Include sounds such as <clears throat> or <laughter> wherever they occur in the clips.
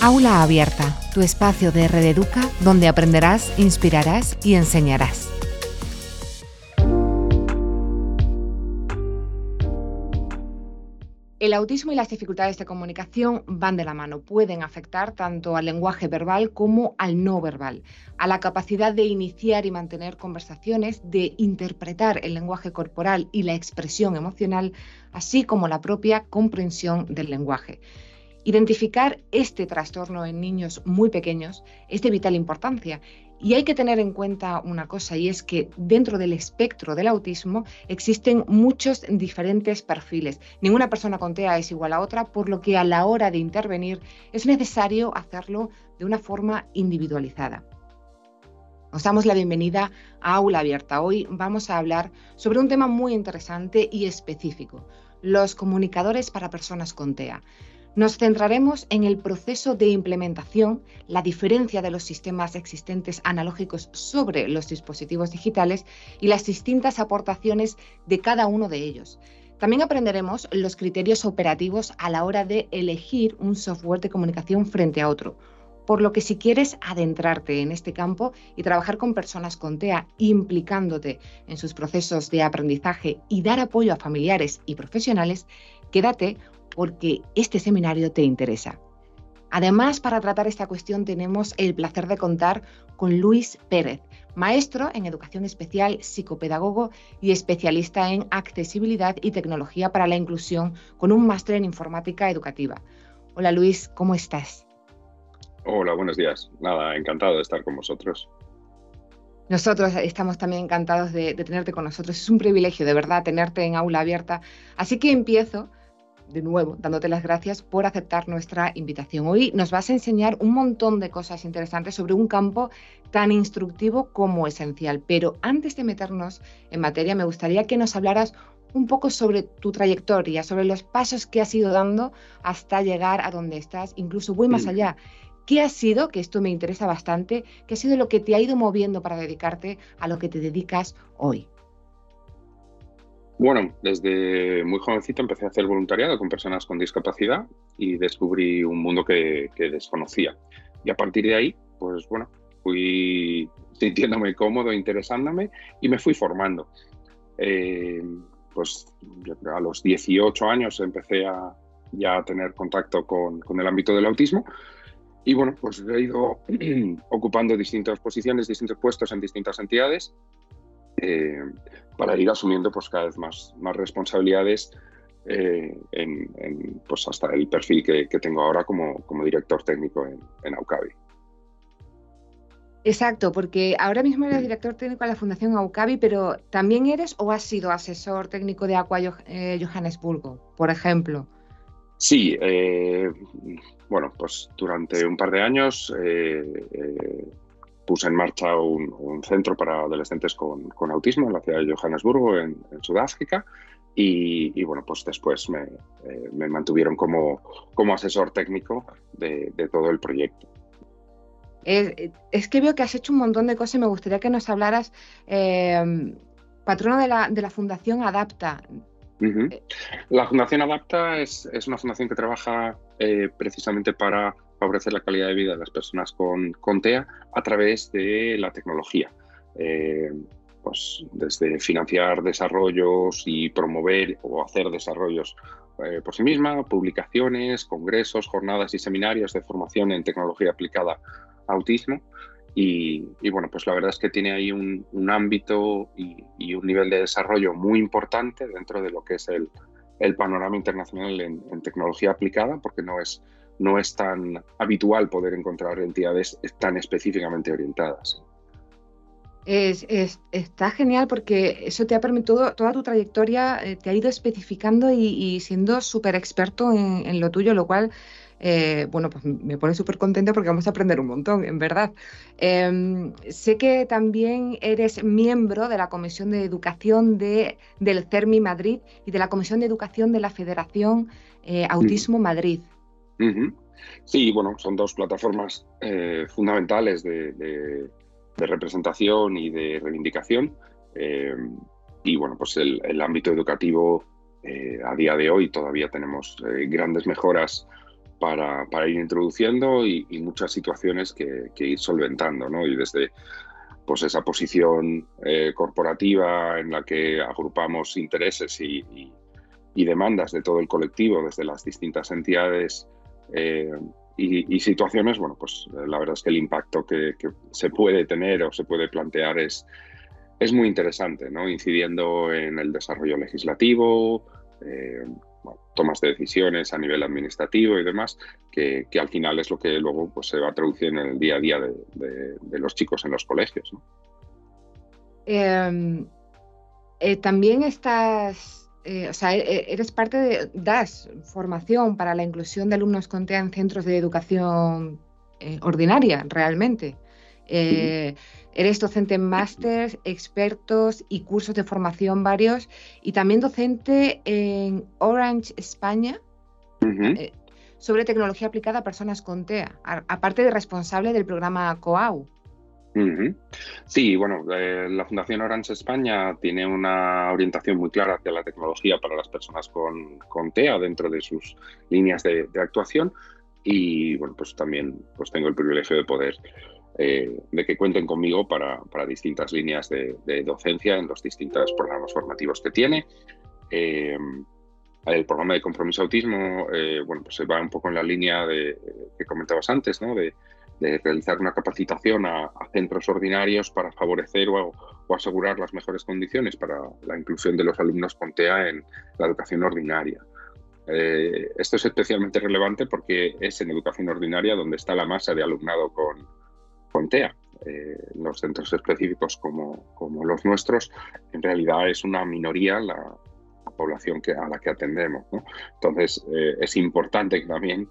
Aula Abierta, tu espacio de Red Educa donde aprenderás, inspirarás y enseñarás. El autismo y las dificultades de comunicación van de la mano, pueden afectar tanto al lenguaje verbal como al no verbal, a la capacidad de iniciar y mantener conversaciones, de interpretar el lenguaje corporal y la expresión emocional, así como la propia comprensión del lenguaje. Identificar este trastorno en niños muy pequeños es de vital importancia y hay que tener en cuenta una cosa y es que dentro del espectro del autismo existen muchos diferentes perfiles. Ninguna persona con TEA es igual a otra, por lo que a la hora de intervenir es necesario hacerlo de una forma individualizada. Os damos la bienvenida a Aula Abierta. Hoy vamos a hablar sobre un tema muy interesante y específico, los comunicadores para personas con TEA. Nos centraremos en el proceso de implementación, la diferencia de los sistemas existentes analógicos sobre los dispositivos digitales y las distintas aportaciones de cada uno de ellos. También aprenderemos los criterios operativos a la hora de elegir un software de comunicación frente a otro. Por lo que si quieres adentrarte en este campo y trabajar con personas con TEA, implicándote en sus procesos de aprendizaje y dar apoyo a familiares y profesionales, quédate porque este seminario te interesa. Además, para tratar esta cuestión tenemos el placer de contar con Luis Pérez, maestro en educación especial, psicopedagogo y especialista en accesibilidad y tecnología para la inclusión, con un máster en informática educativa. Hola Luis, ¿cómo estás? Hola, buenos días. Nada, encantado de estar con vosotros. Nosotros estamos también encantados de, de tenerte con nosotros. Es un privilegio, de verdad, tenerte en aula abierta. Así que empiezo de nuevo, dándote las gracias por aceptar nuestra invitación. Hoy nos vas a enseñar un montón de cosas interesantes sobre un campo tan instructivo como esencial. Pero antes de meternos en materia, me gustaría que nos hablaras un poco sobre tu trayectoria, sobre los pasos que has ido dando hasta llegar a donde estás, incluso voy más allá. ¿Qué ha sido, que esto me interesa bastante, qué ha sido lo que te ha ido moviendo para dedicarte a lo que te dedicas hoy? Bueno, desde muy jovencito empecé a hacer voluntariado con personas con discapacidad y descubrí un mundo que, desconocía. Y a partir de ahí, pues bueno, fui <laughs> sintiéndome cómodo, interesándome y me fui formando. Eh, pues a los 18 años empecé a ya tener contacto con, el ámbito del autismo y bueno, pues he ido <clears throat> ocupando distintas posiciones, distintos puestos en distintas entidades eh, para ir asumiendo pues, cada vez más, más responsabilidades eh, en, pues, hasta el perfil que, tengo ahora como, como, director técnico en, en Aucavi. Exacto, porque ahora mismo eres director técnico de la Fundación Aucavi, pero también eres o has sido asesor técnico de Aqua eh, Johannesburgo, por ejemplo. Sí, bueno, pues durante un par de años puse en marcha un, centro para adolescentes con, autismo en la ciudad de Johannesburgo, en, Sudáfrica. Y, bueno, pues después me, eh, mantuvieron como, como asesor técnico de, todo el proyecto. Es, que veo que has hecho un montón de cosas y me gustaría que nos hablaras, eh, patrono de la, de la Fundación Adapta. La Fundación Adapta es, es, una fundación que trabaja eh, precisamente para favorecer la calidad de vida de las personas con, TEA a través de la tecnología. Eh, pues desde financiar desarrollos y promover o hacer desarrollos eh, por sí misma, publicaciones, congresos, jornadas y seminarios de formación en tecnología aplicada a autismo. Y, bueno, pues la verdad es que tiene ahí un, ámbito y, un nivel de desarrollo muy importante dentro de lo que es el, panorama internacional en, tecnología aplicada, porque no es no es tan habitual poder encontrar entidades tan específicamente orientadas. Es, está genial porque eso te ha permitido, toda tu trayectoria eh, te ha ido especificando y, siendo súper experto en, lo tuyo, lo cual, eh, bueno, pues me pone súper contenta porque vamos a aprender un montón, en verdad. Em, sé que también eres miembro de la Comisión de Educación de, del CERMI Madrid y de la Comisión de Educación de la Federación eh, Autismo Madrid. Sí, bueno, son dos plataformas eh, fundamentales de, representación y de reivindicación. Eh, y bueno, pues el, ámbito educativo eh, a día de hoy todavía tenemos grandes mejoras para, ir introduciendo y, muchas situaciones que, ir solventando, ¿no? Y desde pues esa posición corporativa en la que agrupamos intereses y, demandas de todo el colectivo desde las distintas entidades eh, y, situaciones, bueno, pues la verdad es que el impacto que, se puede tener o se puede plantear es, es muy interesante, ¿no? Incidiendo en el desarrollo legislativo, eh, tomas de decisiones a nivel administrativo y demás, que, al final es lo que luego pues, se va a traducir en el día a día de, los chicos en los colegios. Em, eh, también estás, eh, o sea, e, eres parte de DAS, formación para la inclusión de alumnos con TEA en centros de educación eh, ordinaria, realmente. Eres docente en másters, expertos y cursos de formación varios y también docente en Orange España eh, sobre tecnología aplicada a personas con TEA, aparte de responsable del programa COAU. Sí, bueno, eh, la Fundación Orange España tiene una orientación muy clara hacia la tecnología para las personas con, TEA dentro de sus líneas de, actuación y bueno, pues también pues tengo el privilegio de poder eh, de que cuenten conmigo para, distintas líneas de, docencia en los distintos programas formativos que tiene. Eh, el programa de compromiso autismo, bueno, pues se va un poco en la línea de, que comentabas antes, ¿no? de, realizar una capacitación a, centros ordinarios para favorecer o, asegurar las mejores condiciones para la inclusión de los alumnos con TEA en la educación ordinaria. esto es especialmente relevante porque es en educación ordinaria donde está la masa de alumnado con, con TEA. Eh, los centros específicos como, los nuestros, en realidad es una minoría la, población a la que atendemos. Entonces, eh, es importante también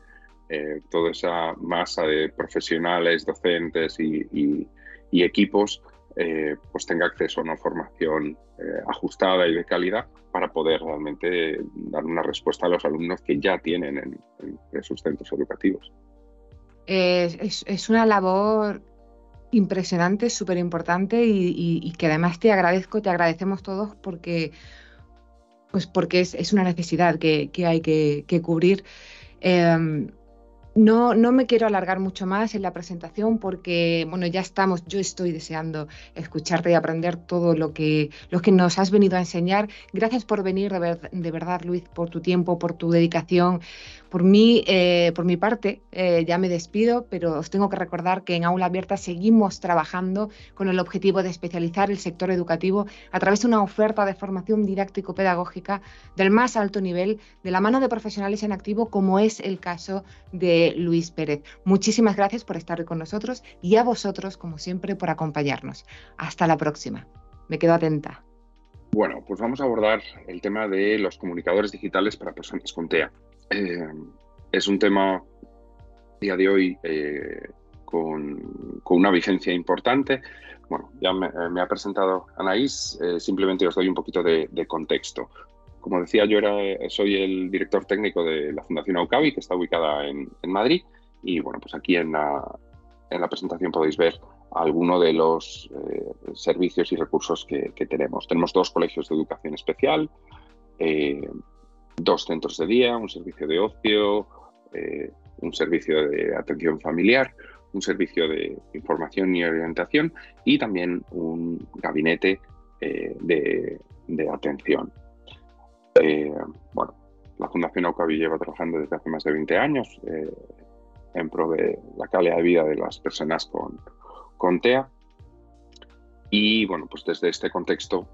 eh, toda esa masa de profesionales, docentes y, equipos pues tenga acceso a una formación ajustada y de calidad para poder realmente dar una respuesta a los alumnos que ya tienen en, sus centros educativos. Es, es, una labor impresionante, súper importante y, que además te agradezco, te agradecemos todos porque, pues porque es, una necesidad que, hay que, cubrir. Em, no, no me quiero alargar mucho más en la presentación porque, bueno, ya estamos, yo estoy deseando escucharte y aprender todo lo que, lo que nos has venido a enseñar. Gracias por venir, de, verdad, Luis, por tu tiempo, por tu dedicación. Por mí, eh, por mi parte, eh, ya me despido, pero os tengo que recordar que en Aula Abierta seguimos trabajando con el objetivo de especializar el sector educativo a través de una oferta de formación didáctico-pedagógica del más alto nivel, de la mano de profesionales en activo, como es el caso de Luis Pérez. Muchísimas gracias por estar con nosotros y a vosotros, como siempre, por acompañarnos. Hasta la próxima. Me quedo atenta. Bueno, pues vamos a abordar el tema de los comunicadores digitales para personas con TEA. Eh, es un tema día de hoy eh, con, una vigencia importante. Bueno, ya me, eh, ha presentado Anaís, simplemente os doy un poquito de, contexto. Como decía, yo era, soy el director técnico de la Fundación Aucavi, que está ubicada en, Madrid, y bueno, pues aquí en la, en la presentación podéis ver algunos de los servicios y recursos que, tenemos. Tenemos dos colegios de educación especial, dos centros de día, un servicio de ocio, eh, un servicio de atención familiar, un servicio de información y orientación y también un gabinete eh, de, atención. Eh, bueno, la Fundación Aucavi lleva trabajando desde hace más de 20 años en pro de la calidad de vida de las personas con, con TEA. Y bueno, pues desde este contexto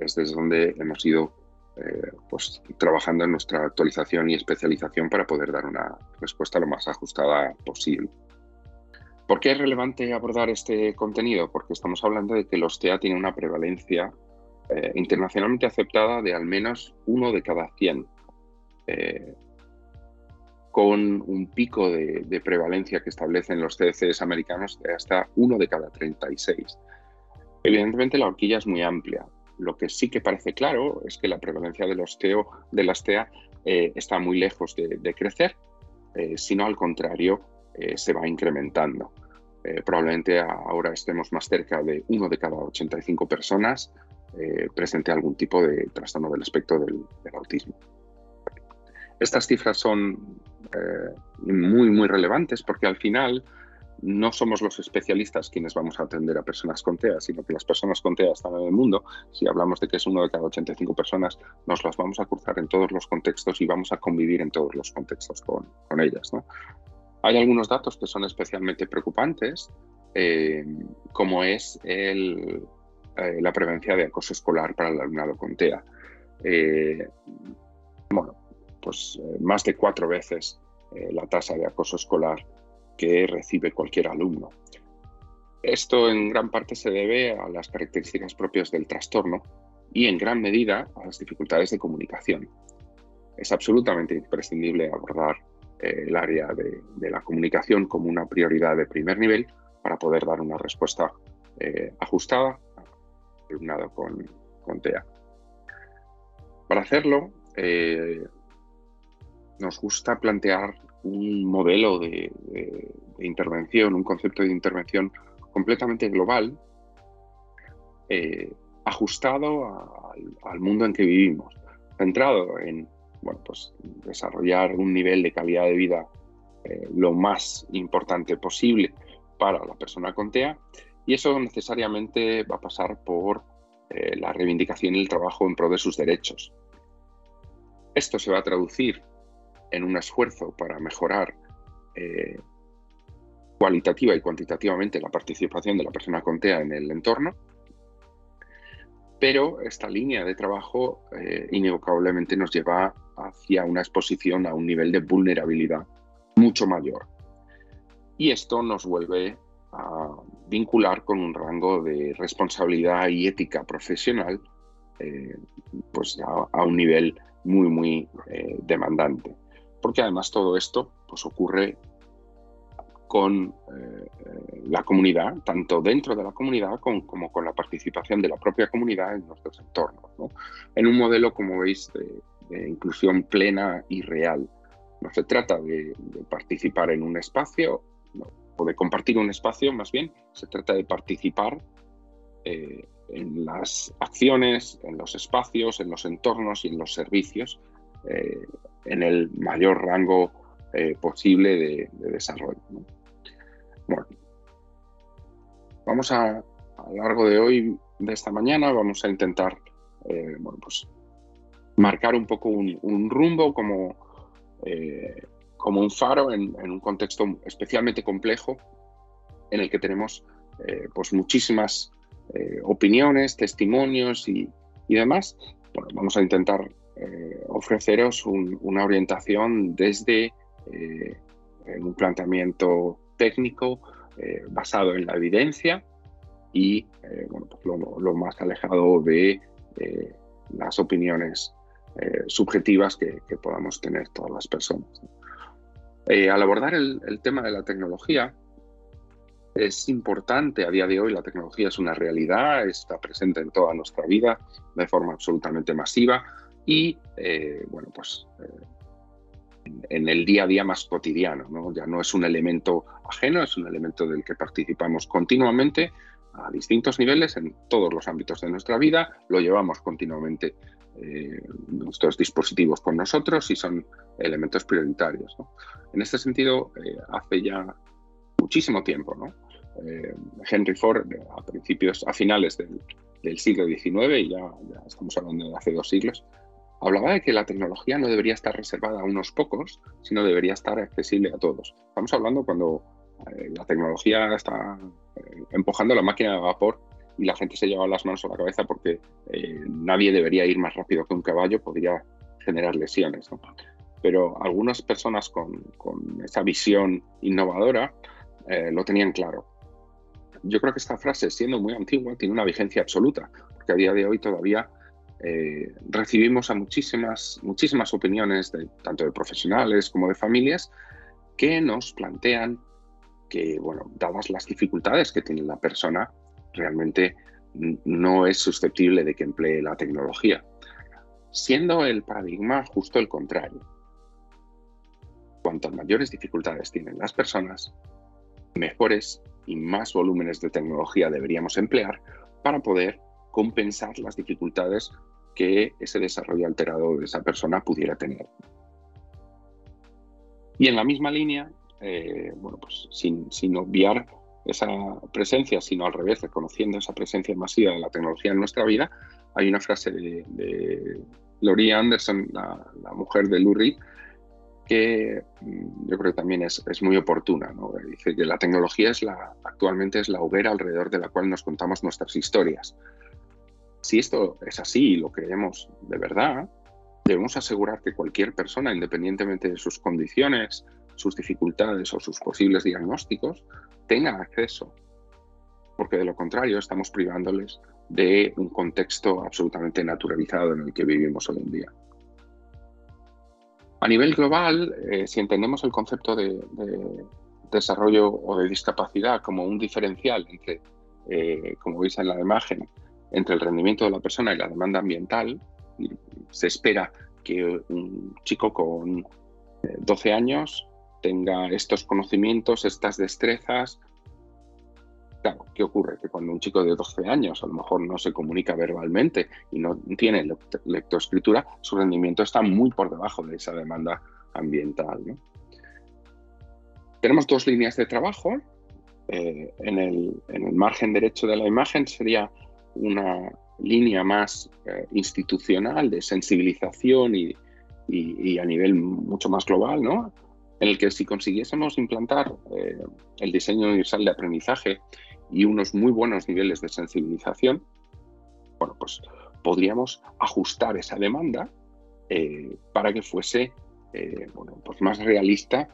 es desde donde hemos ido eh, pues, trabajando en nuestra actualización y especialización para poder dar una respuesta lo más ajustada posible. ¿Por qué es relevante abordar este contenido? Porque estamos hablando de que los TEA tienen una prevalencia eh, internacionalmente aceptada de al menos uno de cada 100, eh, con un pico de, de, prevalencia que establecen los CDCs americanos de hasta uno de cada 36. Evidentemente la horquilla es muy amplia, lo que sí que parece claro es que la prevalencia de los TEO, de las TEA eh, está muy lejos de, crecer, eh, sino al contrario, eh, se va incrementando. probablemente ahora estemos más cerca de uno de cada 85 personas presente algún tipo de trastorno del espectro del, autismo. Estas cifras son eh, muy, muy relevantes porque al final no somos los especialistas quienes vamos a atender a personas con TEA, sino que las personas con TEA están en el mundo. Si hablamos de que es uno de cada 85 personas, nos las vamos a cruzar en todos los contextos y vamos a convivir en todos los contextos con, con ellas. Hay algunos datos que son especialmente preocupantes, eh, como es eh, la prevención de acoso escolar para el alumnado con TEA. Eh, bueno, pues más de cuatro veces la tasa de acoso escolar que recibe cualquier alumno. Esto en gran parte se debe a las características propias del trastorno y en gran medida a las dificultades de comunicación. Es absolutamente imprescindible abordar eh, el área de, la comunicación como una prioridad de primer nivel para poder dar una respuesta eh, ajustada al alumnado con, con, TEA. Para hacerlo, eh, nos gusta plantear un modelo de, intervención, un concepto de intervención completamente global, eh, ajustado al mundo en que vivimos, centrado en bueno, pues, desarrollar un nivel de calidad de vida eh, lo más importante posible para la persona con TEA y eso necesariamente va a pasar por eh, la reivindicación y el trabajo en pro de sus derechos. Esto se va a traducir en un esfuerzo para mejorar eh, cualitativa y cuantitativamente la participación de la persona con TEA en el entorno, pero esta línea de trabajo eh, inevitablemente nos lleva hacia una exposición a un nivel de vulnerabilidad mucho mayor. Y esto nos vuelve a vincular con un rango de responsabilidad y ética profesional eh, pues a, un nivel muy, muy demandante porque además todo esto pues, ocurre con eh, la comunidad, tanto dentro de la comunidad como, con la participación de la propia comunidad en nuestros entornos, en un modelo, como veis, de, inclusión plena y real. No se trata de, participar en un espacio o de compartir un espacio, más bien, se trata de participar eh, en las acciones, en los espacios, en los entornos y en los servicios eh, en el mayor rango eh, posible de, desarrollo. Bueno, vamos a, a lo largo de hoy, de esta mañana, vamos a intentar eh, bueno, pues, marcar un poco un, rumbo como, como un faro en, un contexto especialmente complejo en el que tenemos pues muchísimas opiniones, testimonios y, y demás. Bueno, vamos a intentar eh, ofreceros una orientación desde eh, un planteamiento técnico eh, basado en la evidencia y bueno, pues lo, más alejado de las opiniones subjetivas que, podamos tener todas las personas. al abordar el, el tema de la tecnología, es importante a día de hoy, la tecnología es una realidad, está presente en toda nuestra vida de forma absolutamente masiva y, eh, bueno, pues eh, en, el día a día más cotidiano, ¿no? Ya no es un elemento ajeno, es un elemento del que participamos continuamente a distintos niveles en todos los ámbitos de nuestra vida, lo llevamos continuamente eh, nuestros dispositivos con nosotros y son elementos prioritarios. En este sentido, hace ya muchísimo tiempo, ¿no? Henry Ford, a principios, a finales del, siglo XIX, y ya, ya, estamos hablando de hace dos siglos, hablaba de que la tecnología no debería estar reservada a unos pocos, sino debería estar accesible a todos. Estamos hablando cuando eh, la tecnología está eh, empujando la máquina de vapor y la gente se lleva las manos a la cabeza porque eh, nadie debería ir más rápido que un caballo, podría generar lesiones. Pero algunas personas con, con esa visión innovadora lo tenían claro. Yo creo que esta frase, siendo muy antigua, tiene una vigencia absoluta, porque a día de hoy todavía eh, recibimos a muchísimas, muchísimas opiniones, de, tanto de profesionales como de familias, que nos plantean que, bueno, dadas las dificultades que tiene la persona, realmente no es susceptible de que emplee la tecnología, siendo el paradigma justo el contrario. Cuantas mayores dificultades tienen las personas, mejores y más volúmenes de tecnología deberíamos emplear para poder compensar las dificultades que ese desarrollo alterado de esa persona pudiera tener. Y en la misma línea, eh, bueno, pues sin, obviar esa presencia, sino al revés, reconociendo esa presencia masiva de la tecnología en nuestra vida, hay una frase de, Laurie Anderson, la, mujer de Lou que mm, yo creo que también es, muy oportuna. Dice que la tecnología es actualmente es la hoguera alrededor de la cual nos contamos nuestras historias. Si esto es así y lo creemos de verdad, debemos asegurar que cualquier persona, independientemente de sus condiciones, sus dificultades o sus posibles diagnósticos, tenga acceso. Porque de lo contrario estamos privándoles de un contexto absolutamente naturalizado en el que vivimos hoy en día. A nivel global, eh, si entendemos el concepto de, desarrollo o de discapacidad como un diferencial entre, eh, como veis en la imagen, entre el rendimiento de la persona y la demanda ambiental, se espera que un chico con 12 eh, años tenga estos conocimientos, estas destrezas, Claro, ¿qué ocurre? Que cuando un chico de 12 años a lo mejor no se comunica verbalmente y no tiene lectoescritura, su rendimiento está muy por debajo de esa demanda ambiental. Tenemos dos líneas de trabajo. Eh, en, el, margen derecho de la imagen sería una línea más eh, institucional de sensibilización y, a nivel mucho más global, ¿no? en el que si consiguiésemos implantar eh, el diseño universal de aprendizaje y unos muy buenos niveles de sensibilización, bueno, pues podríamos ajustar esa demanda eh, para que fuese bueno, pues más realista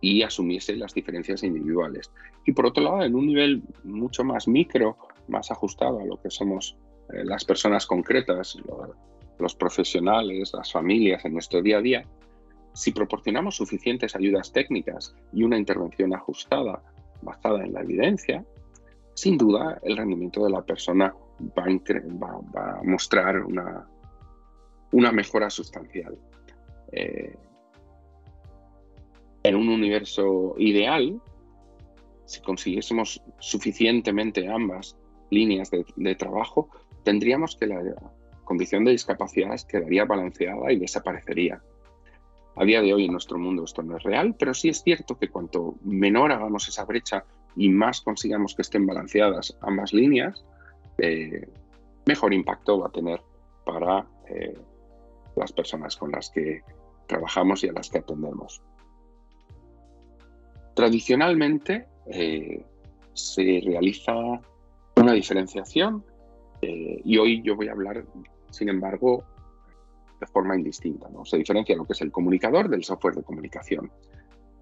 y asumiese las diferencias individuales. Y por otro lado, en un nivel mucho más micro, más ajustado a lo que somos eh, las personas concretas, los profesionales, las familias en nuestro día a día, si proporcionamos suficientes ayudas técnicas y una intervención ajustada basada en la evidencia, sin duda el rendimiento de la persona va, a mostrar una, una mejora sustancial. Eh, en un universo ideal, si consiguiésemos suficientemente ambas líneas de, trabajo, tendríamos que la condición de discapacidad quedaría balanceada y desaparecería. A día de hoy en nuestro mundo esto no es real, pero sí es cierto que cuanto menor hagamos esa brecha y más consigamos que estén balanceadas ambas líneas, eh, mejor impacto va a tener para eh, las personas con las que trabajamos y a las que atendemos. Tradicionalmente eh, se realiza una diferenciación y hoy yo voy a hablar, sin embargo, de forma indistinta. ¿no? Se diferencia lo que es el comunicador del software de comunicación.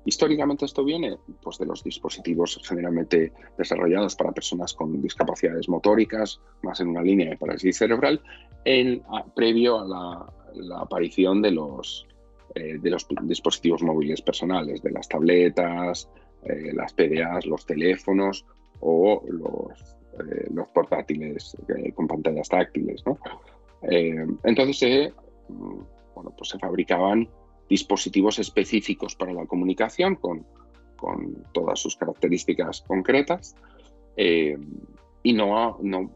Históricamente esto viene pues, de los dispositivos generalmente desarrollados para personas con discapacidades motóricas, más en una línea de parálisis cerebral, en, previo a la, aparición de los, eh, de los dispositivos móviles personales, de las tabletas, eh, las PDAs, los teléfonos o los, eh, los portátiles con pantallas táctiles. ¿no? entonces mm, bueno, pues se fabricaban dispositivos específicos para la comunicación con, con todas sus características concretas eh, y no, no,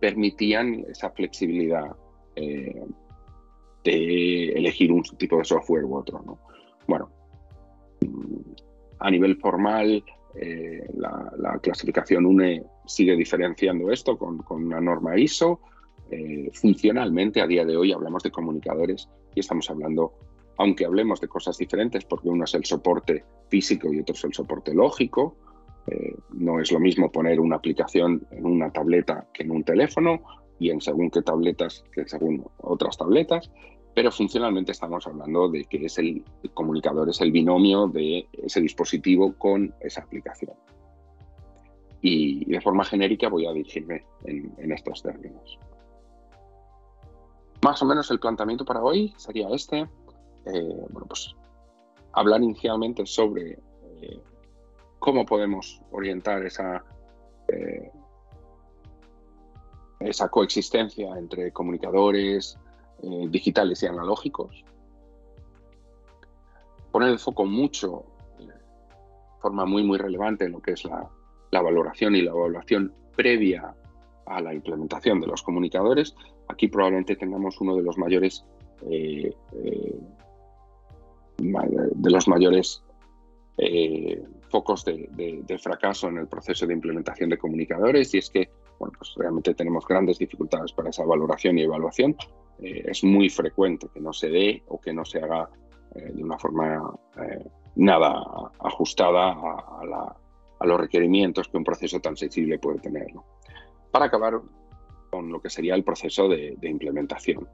permitían esa flexibilidad eh, de elegir un tipo de software u otro. ¿no? Bueno, a nivel formal, eh, la, clasificación UNE sigue diferenciando esto con, una norma ISO. funcionalmente, a día de hoy hablamos de comunicadores y estamos hablando aunque hablemos de cosas diferentes, porque uno es el soporte físico y otro es el soporte lógico. Eh, no es lo mismo poner una aplicación en una tableta que en un teléfono y en según qué tabletas que según otras tabletas, pero funcionalmente estamos hablando de que es el, comunicador, es el binomio de ese dispositivo con esa aplicación. Y, de forma genérica voy a dirigirme en estos términos. Más o menos el planteamiento para hoy sería este. Eh, bueno, pues hablar inicialmente sobre eh, cómo podemos orientar esa, eh, esa coexistencia entre comunicadores digitales y analógicos. Poner el foco mucho, de forma muy, muy relevante en lo que es la, la valoración y la evaluación previa a la implementación de los comunicadores. Aquí probablemente tengamos uno de los mayores de los mayores focos de, fracaso en el proceso de implementación de comunicadores y es que pues realmente tenemos grandes dificultades para esa valoración y evaluación. es muy frecuente que no se dé o que no se haga de una forma nada ajustada a, los requerimientos que un proceso tan sensible puede tener. Para acabar con lo que sería el proceso de, implementación.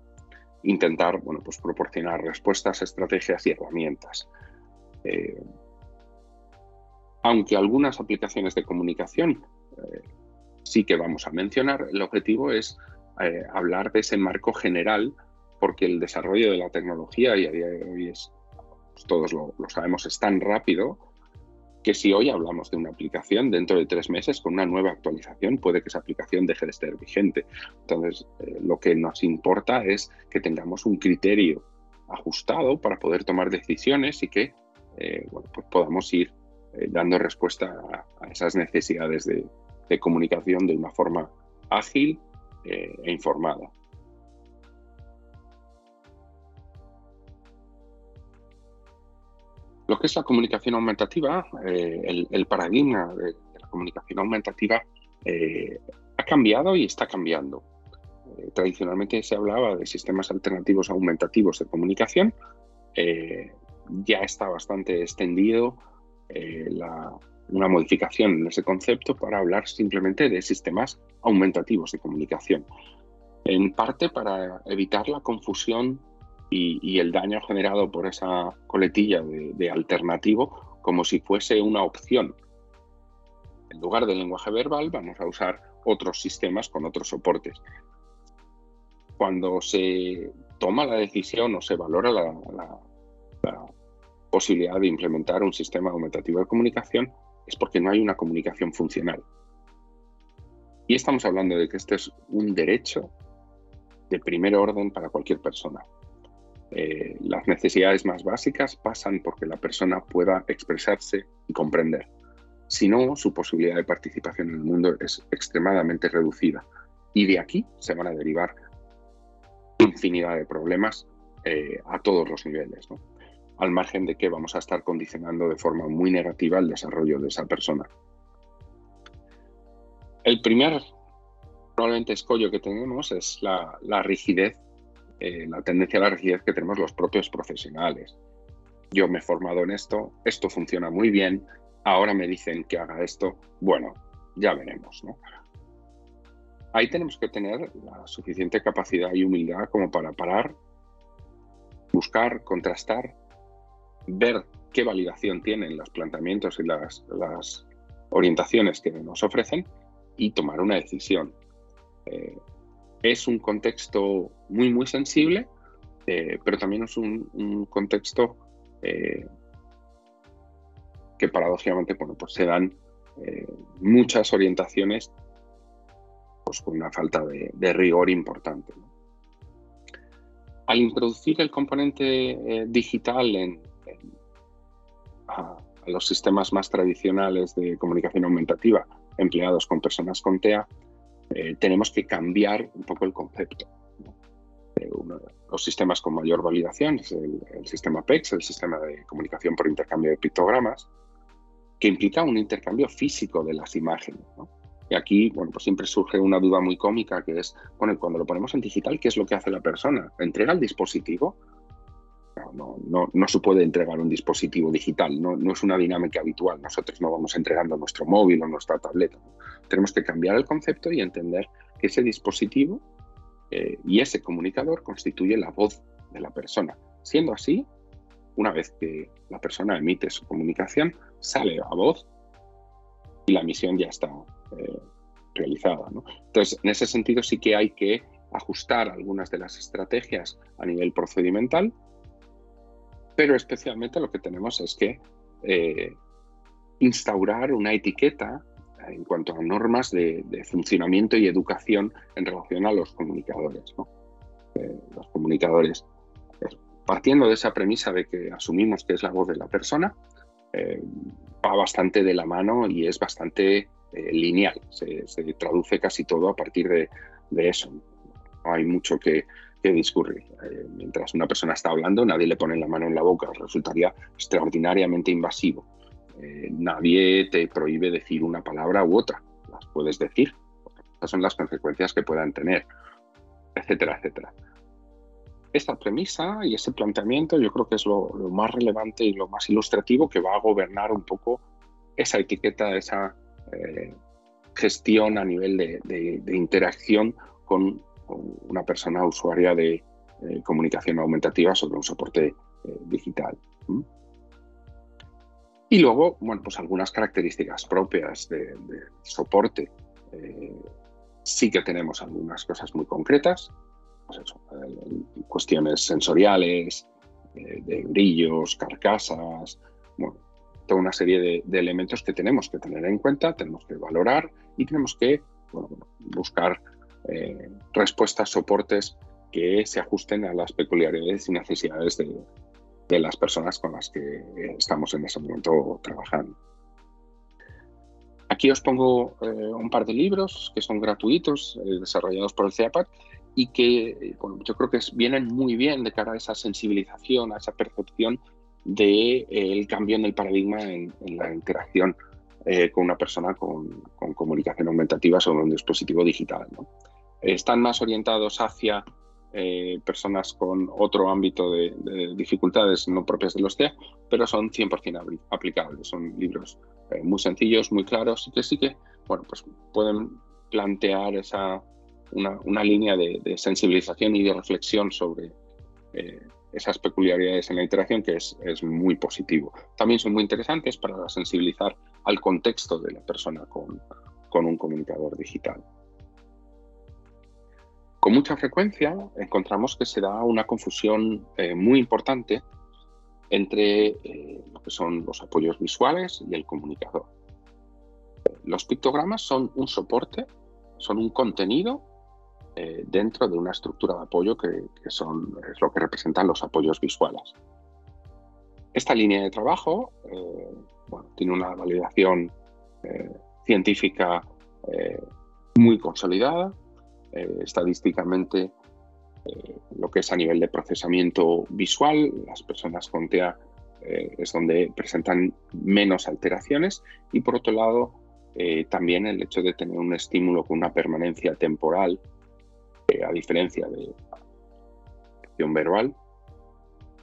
Intentar bueno, pues proporcionar respuestas, estrategias y herramientas. Eh, aunque algunas aplicaciones de comunicación eh, sí que vamos a mencionar, el objetivo es eh, hablar de ese marco general porque el desarrollo de la tecnología, y a día de hoy es pues todos lo, sabemos, es tan rápido que si hoy hablamos de una aplicación, dentro de tres meses, con una nueva actualización, puede que esa aplicación deje de estar vigente. Entonces, eh, lo que nos importa es que tengamos un criterio ajustado para poder tomar decisiones y que eh, pues podamos ir eh, dando respuesta a, esas necesidades de, de, comunicación de una forma ágil e informada. Lo que es la comunicación aumentativa, eh, el, paradigma de, la comunicación aumentativa eh, ha cambiado y está cambiando. Eh, tradicionalmente se hablaba de sistemas alternativos aumentativos de comunicación. ya está bastante extendido una modificación en ese concepto para hablar simplemente de sistemas aumentativos de comunicación. En parte para evitar la confusión y, el daño generado por esa coletilla de, alternativo como si fuese una opción. En lugar del lenguaje verbal vamos a usar otros sistemas con otros soportes. Cuando se toma la decisión o se valora la, posibilidad de implementar un sistema aumentativo de comunicación es porque no hay una comunicación funcional. Y estamos hablando de que este es un derecho de primer orden para cualquier persona. Eh, las necesidades más básicas pasan porque la persona pueda expresarse y comprender. Si no, su posibilidad de participación en el mundo es extremadamente reducida. Y de aquí se van a derivar infinidad de problemas eh, a todos los niveles, al margen de que vamos a estar condicionando de forma muy negativa el desarrollo de esa persona. El primer probablemente escollo que tenemos es la rigidez eh, la tendencia a la rigidez que tenemos los propios profesionales. Yo me he formado en esto, esto funciona muy bien, ahora me dicen que haga esto, bueno, ya veremos. Ahí tenemos que tener la suficiente capacidad y humildad como para parar, buscar, contrastar, ver qué validación tienen los planteamientos y las, las orientaciones que nos ofrecen y tomar una decisión. Eh, es un contexto muy, muy sensible, eh, pero también es un, contexto eh, que paradójicamente bueno, pues se dan eh, muchas orientaciones pues, con una falta de, rigor importante. Al introducir el componente digital en, a, los sistemas más tradicionales de comunicación aumentativa empleados con personas con TEA, eh, tenemos que cambiar un poco el concepto. Eh, los sistemas con mayor validación es el, sistema PEX, el sistema de comunicación por intercambio de pictogramas, que implica un intercambio físico de las imágenes. Y aquí, bueno, pues siempre surge una duda muy cómica que es, bueno, cuando lo ponemos en digital, ¿qué es lo que hace la persona? ¿Entrega el dispositivo? No, no, se puede entregar un dispositivo digital, no, no, es una dinámica habitual. Nosotros no vamos entregando nuestro móvil o nuestra tableta. Tenemos que cambiar el concepto y entender que ese dispositivo eh, y ese comunicador constituye la voz de la persona. Siendo así, una vez que la persona emite su comunicación, sale a voz y la misión ya está eh, realizada. Entonces, en ese sentido sí que hay que ajustar algunas de las estrategias a nivel procedimental pero especialmente lo que tenemos es que eh, instaurar una etiqueta en cuanto a normas de, funcionamiento y educación en relación a los comunicadores. Eh, los comunicadores, pues, partiendo de esa premisa de que asumimos que es la voz de la persona, eh, va bastante de la mano y es bastante lineal. Se, traduce casi todo a partir de, de eso. No hay mucho que, que discurre. Eh, mientras una persona está hablando, nadie le pone la mano en la boca, resultaría extraordinariamente invasivo. eh, nadie te prohíbe decir una palabra u otra, las puedes decir, estas son las consecuencias que puedan tener, etcétera, etcétera. Esta premisa y ese planteamiento yo creo que es lo, más relevante y lo más ilustrativo que va a gobernar un poco esa etiqueta, esa eh, gestión a nivel de, interacción con, una persona usuaria de eh, comunicación aumentativa sobre un soporte digital. Y luego, bueno, pues algunas características propias de, soporte. Eh, sí que tenemos algunas cosas muy concretas, pues eh, cuestiones sensoriales, eh, de brillos, carcasas, bueno, toda una serie de, elementos que tenemos que tener en cuenta, tenemos que valorar y tenemos que buscar respuestas, soportes que se ajusten a las peculiaridades y necesidades de, de las personas con las que estamos en ese momento trabajando. Aquí os pongo eh, un par de libros que son gratuitos, eh, desarrollados por el CEAPAC y que yo creo que vienen muy bien de cara a esa sensibilización, a esa percepción del de, cambio en el paradigma en, la interacción eh, con una persona con, comunicación aumentativa sobre un dispositivo digital. Están más orientados hacia eh, personas con otro ámbito de, dificultades no propias de los TEA, pero son 100% aplicables. Son libros eh, muy sencillos, muy claros y que sí que bueno, pues pueden plantear esa, una, línea de, sensibilización y de reflexión sobre eh, esas peculiaridades en la interacción que es, es, muy positivo. También son muy interesantes para sensibilizar al contexto de la persona con, con un comunicador digital. Con mucha frecuencia encontramos que se da una confusión eh, muy importante entre eh, lo que son los apoyos visuales y el comunicador. Los pictogramas son un soporte, son un contenido eh, dentro de una estructura de apoyo que, son, es lo que representan los apoyos visuales. Esta línea de trabajo tiene una validación científica muy consolidada, eh, estadísticamente eh, lo que es a nivel de procesamiento visual, las personas con TEA eh, es donde presentan menos alteraciones. Y por otro lado también el hecho de tener un estímulo con una permanencia temporal, a diferencia de acción verbal,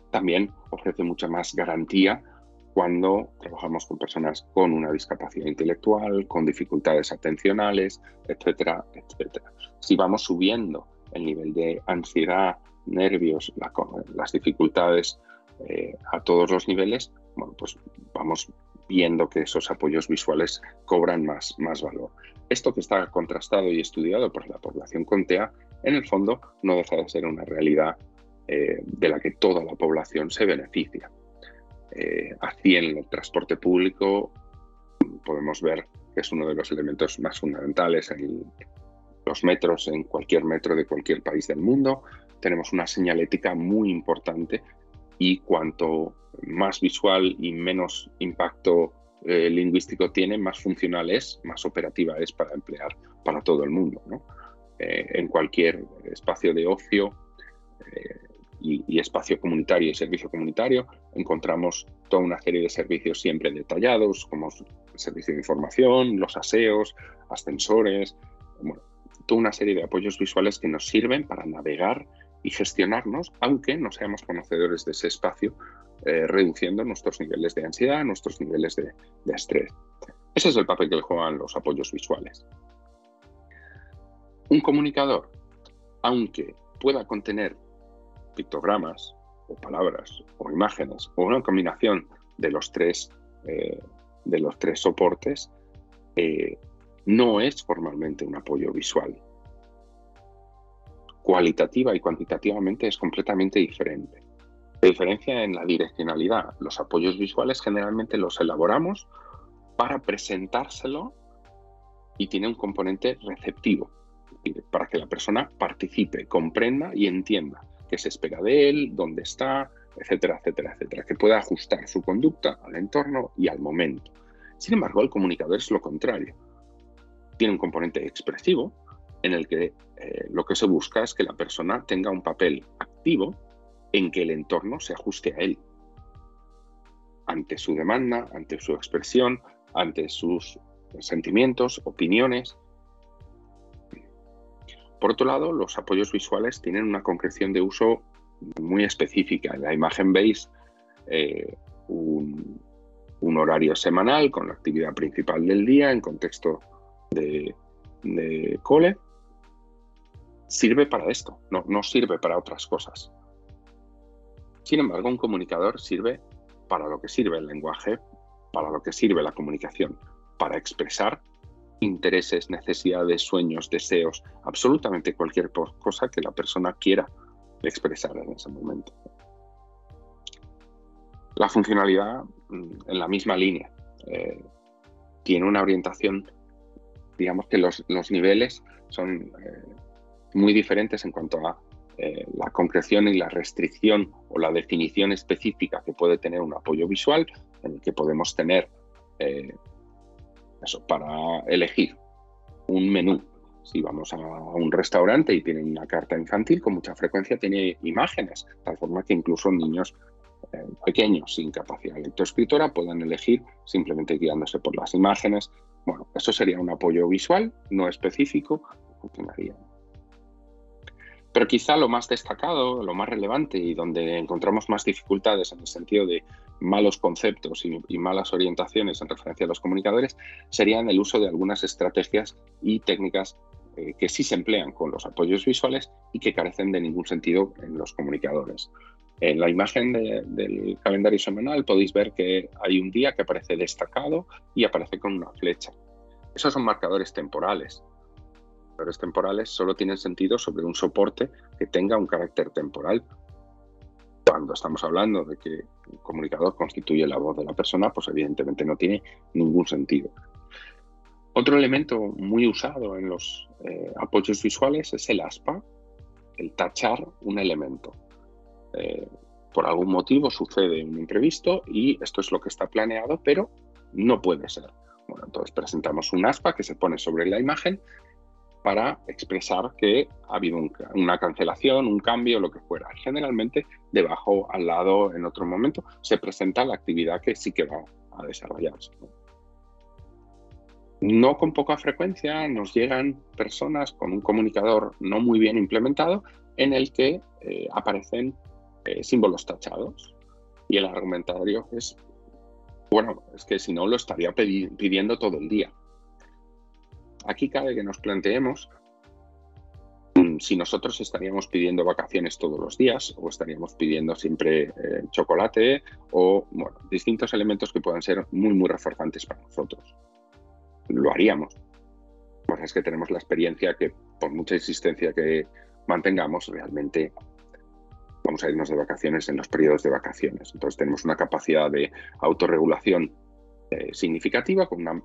también ofrece mucha más garantía cuando trabajamos con personas con una discapacidad intelectual, con dificultades atencionales, etcétera, etcétera si vamos subiendo el nivel de ansiedad, nervios, las dificultades eh, a todos los niveles, bueno, pues vamos viendo que esos apoyos visuales cobran más, valor. Esto que está contrastado y estudiado por la población con TEA, en el fondo no deja de ser una realidad eh, de la que toda la población se beneficia. Eh, en el transporte público podemos ver que es uno de los elementos más fundamentales en, los metros en cualquier metro de cualquier país del mundo. Tenemos una señalética muy importante y cuanto más visual y menos impacto eh, lingüístico tiene, más funcional es, más operativa es para emplear para todo el mundo. Eh, en cualquier espacio de ocio eh, y, espacio comunitario y servicio comunitario encontramos toda una serie de servicios siempre detallados, como servicio de información, los aseos, ascensores, bueno, toda una serie de apoyos visuales que nos sirven para navegar y gestionarnos, aunque no seamos conocedores de ese espacio, eh, reduciendo nuestros niveles de ansiedad, nuestros niveles de, estrés. Ese es el papel que juegan los apoyos visuales. Un comunicador, aunque pueda contener pictogramas o palabras o imágenes o una combinación de los tres, eh, de los tres soportes, eh, no es formalmente un apoyo visual. Cualitativa y cuantitativamente es completamente diferente. La diferencia en la direccionalidad. Los apoyos visuales generalmente los elaboramos para presentárselo y tiene un componente receptivo, para que la persona participe, comprenda y entienda qué se espera de él, dónde está, etcétera, etcétera, etcétera, que pueda ajustar su conducta al entorno y al momento. Sin embargo, el comunicador es lo contrario tiene un componente expresivo en el que eh, lo que se busca es que la persona tenga un papel activo en que el entorno se ajuste a él. ante su demanda, ante su expresión, ante sus sentimientos, opiniones. Por otro lado, los apoyos visuales tienen una concreción de uso muy específica. En la imagen veis eh, un, horario semanal con la actividad principal del día en contexto de, cole. Sirve para esto, no, no sirve para otras cosas. Sin embargo, un comunicador sirve para lo que sirve el lenguaje, para lo que sirve la comunicación, para expresar intereses, necesidades, sueños, deseos, absolutamente cualquier cosa que la persona quiera expresar en ese momento. La funcionalidad mm, en la misma línea. Eh, tiene una orientación, digamos que los, niveles son eh, muy diferentes en cuanto a eh, la concreción y la restricción o la definición específica que puede tener un apoyo visual, en el que podemos tener eso, para elegir un menú. Si vamos a un restaurante y tienen una carta infantil, con mucha frecuencia tiene imágenes, de tal forma que incluso niños eh, pequeños sin capacidad lectoescritora puedan elegir simplemente guiándose por las imágenes. Bueno, eso sería un apoyo visual, no específico, funcionaría pero quizá lo más destacado, lo más relevante y donde encontramos más dificultades en el sentido de malos conceptos y, malas orientaciones en referencia a los comunicadores sería en el uso de algunas estrategias y técnicas eh, que sí se emplean con los apoyos visuales y que carecen de ningún sentido en los comunicadores. En la imagen del calendario semanal podéis ver que hay un día que aparece destacado y aparece con una flecha. Esos son marcadores temporales marcadores temporales solo tienen sentido sobre un soporte que tenga un carácter temporal. Cuando estamos hablando de que comunicador constituye la voz de la persona, pues evidentemente no tiene ningún sentido. Otro elemento muy usado en los eh, apoyos visuales es el aspa, el tachar un elemento. Eh, por algún motivo sucede un imprevisto y esto es lo que está planeado, pero no puede ser. Bueno, entonces presentamos un aspa que se pone sobre la imagen para expresar que ha habido una cancelación, un cambio, lo que fuera. Generalmente, debajo, al lado, en otro momento, se presenta la actividad que sí que va a desarrollarse. No con poca frecuencia nos llegan personas con un comunicador no muy bien implementado en el que eh, aparecen eh, símbolos tachados y el argumentario es, bueno, es que si no lo estaría pidiendo todo el día aquí cabe que nos planteemos mm, si nosotros estaríamos pidiendo vacaciones todos los días o estaríamos pidiendo siempre eh, chocolate o bueno, distintos elementos que puedan ser muy, muy reforzantes para nosotros. Lo haríamos. Pues es que tenemos la experiencia que por mucha insistencia que mantengamos, realmente vamos a irnos de vacaciones en los periodos de vacaciones. Entonces tenemos una capacidad de autorregulación eh, significativa con una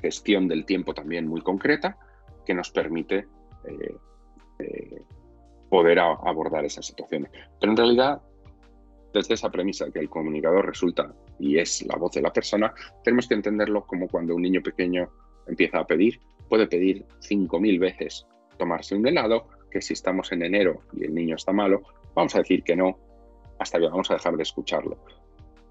gestión del tiempo también muy concreta que nos permite eh, eh, poder abordar esas situaciones. Pero en realidad, desde esa premisa que el comunicador resulta y es la voz de la persona, tenemos que entenderlo como cuando un niño pequeño empieza a pedir, puede pedir 5.000 veces tomarse un helado, que si estamos en enero y el niño está malo, vamos a decir que no, hasta que vamos a dejar de escucharlo.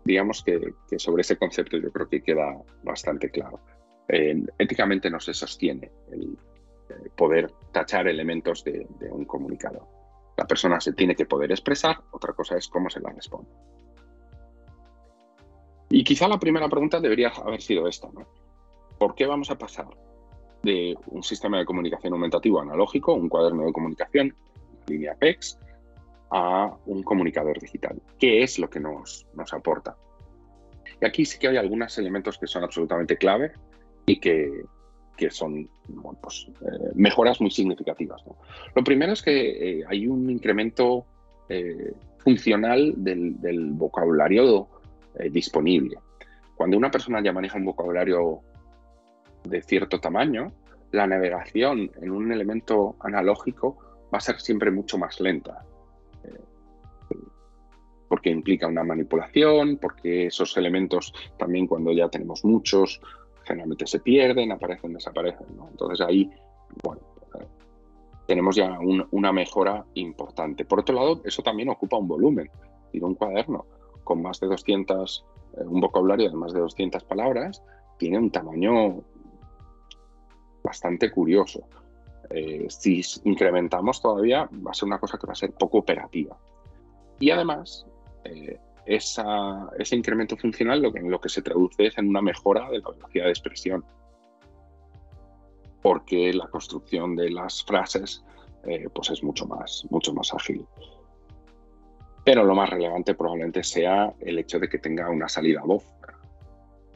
Digamos que sobre ese concepto yo creo que queda bastante claro éticamente no se sostiene el, poder tachar elementos de, un comunicador. La persona se tiene que poder expresar, otra cosa es cómo se la responde. Y quizá la primera pregunta debería haber sido esta. ¿Por qué vamos a pasar de un sistema de comunicación aumentativo analógico, un cuaderno de comunicación, línea PEX, a un comunicador digital? ¿Qué es lo que nos, nos aporta? Y aquí sí que hay algunos elementos que son absolutamente clave y que, son pues, eh, mejoras muy significativas. Lo primero es que eh, hay un incremento eh, funcional del, vocabulario disponible. Cuando una persona ya maneja un vocabulario de cierto tamaño, la navegación en un elemento analógico va a ser siempre mucho más lenta. porque implica una manipulación, porque esos elementos también cuando ya tenemos muchos generalmente se pierden, aparecen, desaparecen. Entonces ahí, bueno, eh, tenemos ya una mejora importante. Por otro lado, eso también ocupa un volumen. Y un cuaderno con más de 200 un vocabulario de más de 200 palabras, tiene un tamaño bastante curioso. Eh, si incrementamos todavía, va a ser una cosa que va a ser poco operativa. Y además, eh, ese incremento funcional lo que, lo que se traduce es en una mejora de la velocidad de expresión. Porque la construcción de las frases eh, pues es mucho más, mucho más ágil. Pero lo más relevante probablemente sea el hecho de que tenga una salida voz.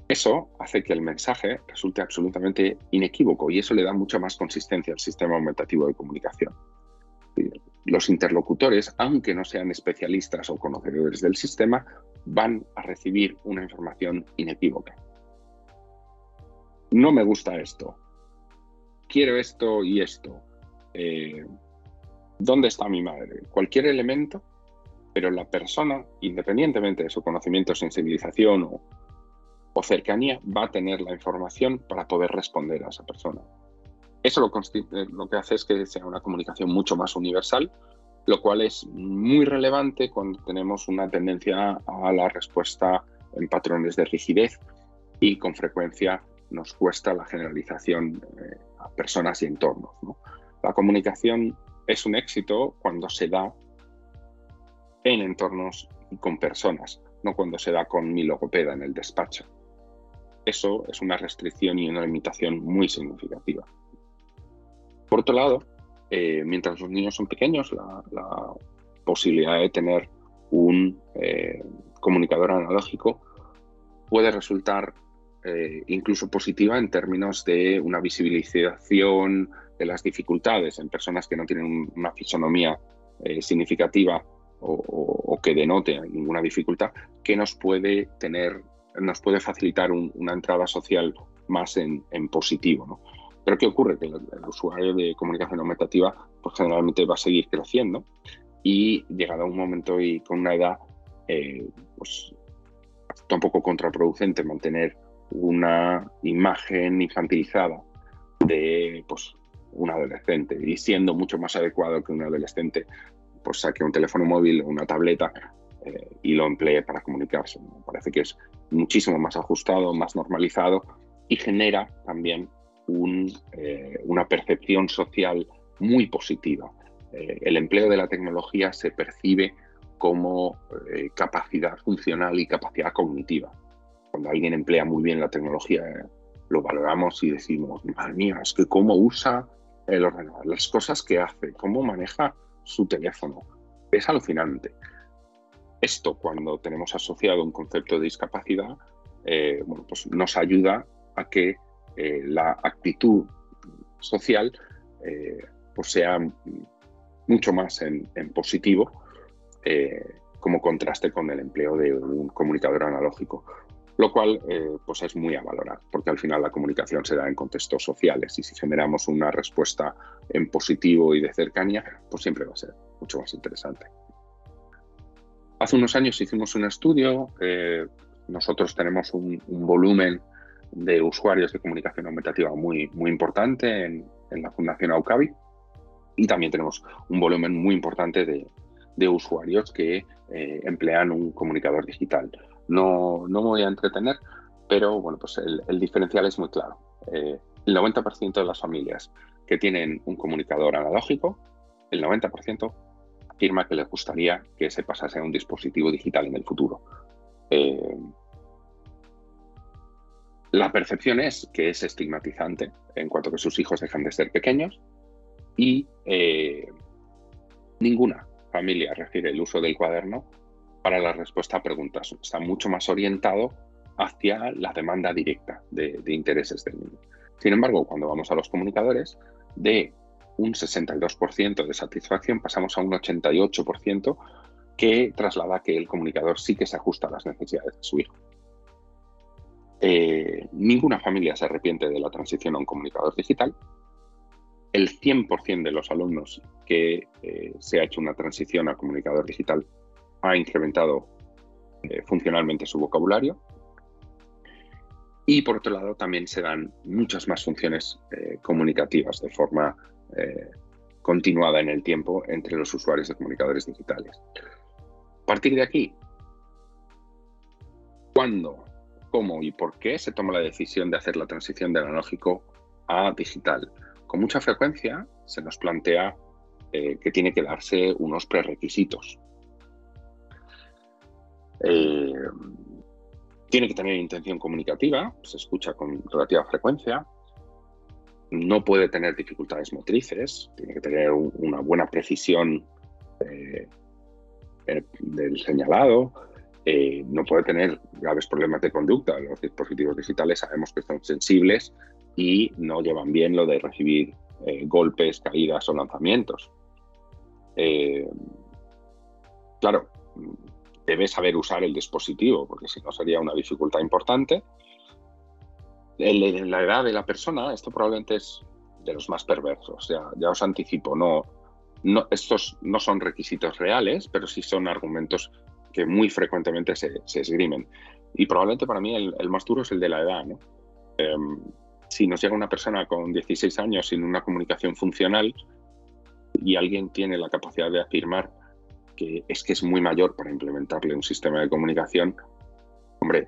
Eso hace que el mensaje resulte absolutamente inequívoco y eso le da mucha más consistencia al sistema aumentativo de comunicación. Los interlocutores, aunque no sean especialistas o conocedores del sistema, van a recibir una información inequívoca. No me gusta esto. Quiero esto y esto. Eh, ¿Dónde está mi madre? Cualquier elemento, pero la persona, independientemente de su conocimiento, sensibilización o, o cercanía, va a tener la información para poder responder a esa persona. Eso lo, eh, lo, que hace es que sea una comunicación mucho más universal, lo cual es muy relevante cuando tenemos una tendencia a la respuesta en patrones de rigidez y con frecuencia nos cuesta la generalización eh, a personas y entornos. La comunicación es un éxito cuando se da en entornos y con personas, no cuando se da con mi logopeda en el despacho. Eso es una restricción y una limitación muy significativa. Por otro lado, eh, mientras los niños son pequeños, la, posibilidad de tener un eh, comunicador analógico puede resultar eh, incluso positiva en términos de una visibilización de las dificultades en personas que no tienen una fisonomía significativa o, que denote ninguna dificultad, que nos puede tener nos puede facilitar una entrada social más en, positivo. Pero ¿qué ocurre? Que el, usuario de comunicación aumentativa pues generalmente va a seguir creciendo y llegado a un momento y con una edad, eh, pues está un poco contraproducente mantener una imagen infantilizada de pues, un adolescente y siendo mucho más adecuado que un adolescente pues saque un teléfono móvil o una tableta eh, y lo emplee para comunicarse. Parece que es muchísimo más ajustado, más normalizado y genera también eh, una percepción social muy positiva. Eh, el empleo de la tecnología se percibe como capacidad funcional y capacidad cognitiva. Cuando alguien emplea muy bien la tecnología, lo valoramos y decimos, madre mía, es que cómo usa el ordenador, las cosas que hace, cómo maneja su teléfono. Es alucinante. Esto, cuando tenemos asociado un concepto de discapacidad, eh, bueno, pues nos ayuda a que eh, la actitud social eh, pues sea mucho más en, positivo como contraste con el empleo de un comunicador analógico, lo cual pues es muy a valorar, porque al final la comunicación se da en contextos sociales y si generamos una respuesta en positivo y de cercanía, pues siempre va a ser mucho más interesante. Hace unos años hicimos un estudio, eh, nosotros tenemos un, volumen de usuarios de comunicación aumentativa muy, muy importante en, la Fundación Aucavi y también tenemos un volumen muy importante de, usuarios que eh, emplean un comunicador digital. No, no me voy a entretener, pero bueno, pues el, diferencial es muy claro. Eh, el 90% de las familias que tienen un comunicador analógico, el 90% afirma que les gustaría que se pasase a un dispositivo digital en el futuro. Eh, la percepción es que es estigmatizante en cuanto que sus hijos dejan de ser pequeños y eh, ninguna familia refiere el uso del cuaderno para la respuesta a preguntas. Está mucho más orientado hacia la demanda directa de intereses del niño. Sin embargo, cuando vamos a los comunicadores, de un 62% de satisfacción, pasamos a un 88% que traslada que el comunicador sí que se ajusta a las necesidades de su hijo. Eh, ninguna familia se arrepiente de la transición a un comunicador digital. El 100% de los alumnos que eh, se ha hecho una transición a comunicador digital ha incrementado eh, funcionalmente su vocabulario. Y por otro lado, también se dan muchas más funciones comunicativas de forma continuada en el tiempo entre los usuarios de comunicadores digitales. A partir de aquí, cuándo, cómo y por qué se toma la decisión de hacer la transición del analógico a digital. Con mucha frecuencia se nos plantea eh, que tiene que darse unos prerequisitos. Eh, tiene que tener intención comunicativa, se escucha con relativa frecuencia, no puede tener dificultades motrices, tiene que tener una buena precisión eh, del señalado, eh, no puede tener graves problemas de conducta. Los dispositivos digitales sabemos que son sensibles y no llevan bien lo de recibir eh, golpes, caídas o lanzamientos. Eh, claro, debe saber usar el dispositivo, porque si no sería una dificultad importante. En la edad de la persona, esto probablemente es de los más perversos. Ya, os anticipo, no, no, estos no son requisitos reales, pero sí son argumentos que muy frecuentemente se, esgrimen. Y probablemente para mí el, más duro es el de la edad. Em, si nos llega una persona con 16 años sin una comunicación funcional y alguien tiene la capacidad de afirmar que es que es muy mayor para implementarle un sistema de comunicación, hombre,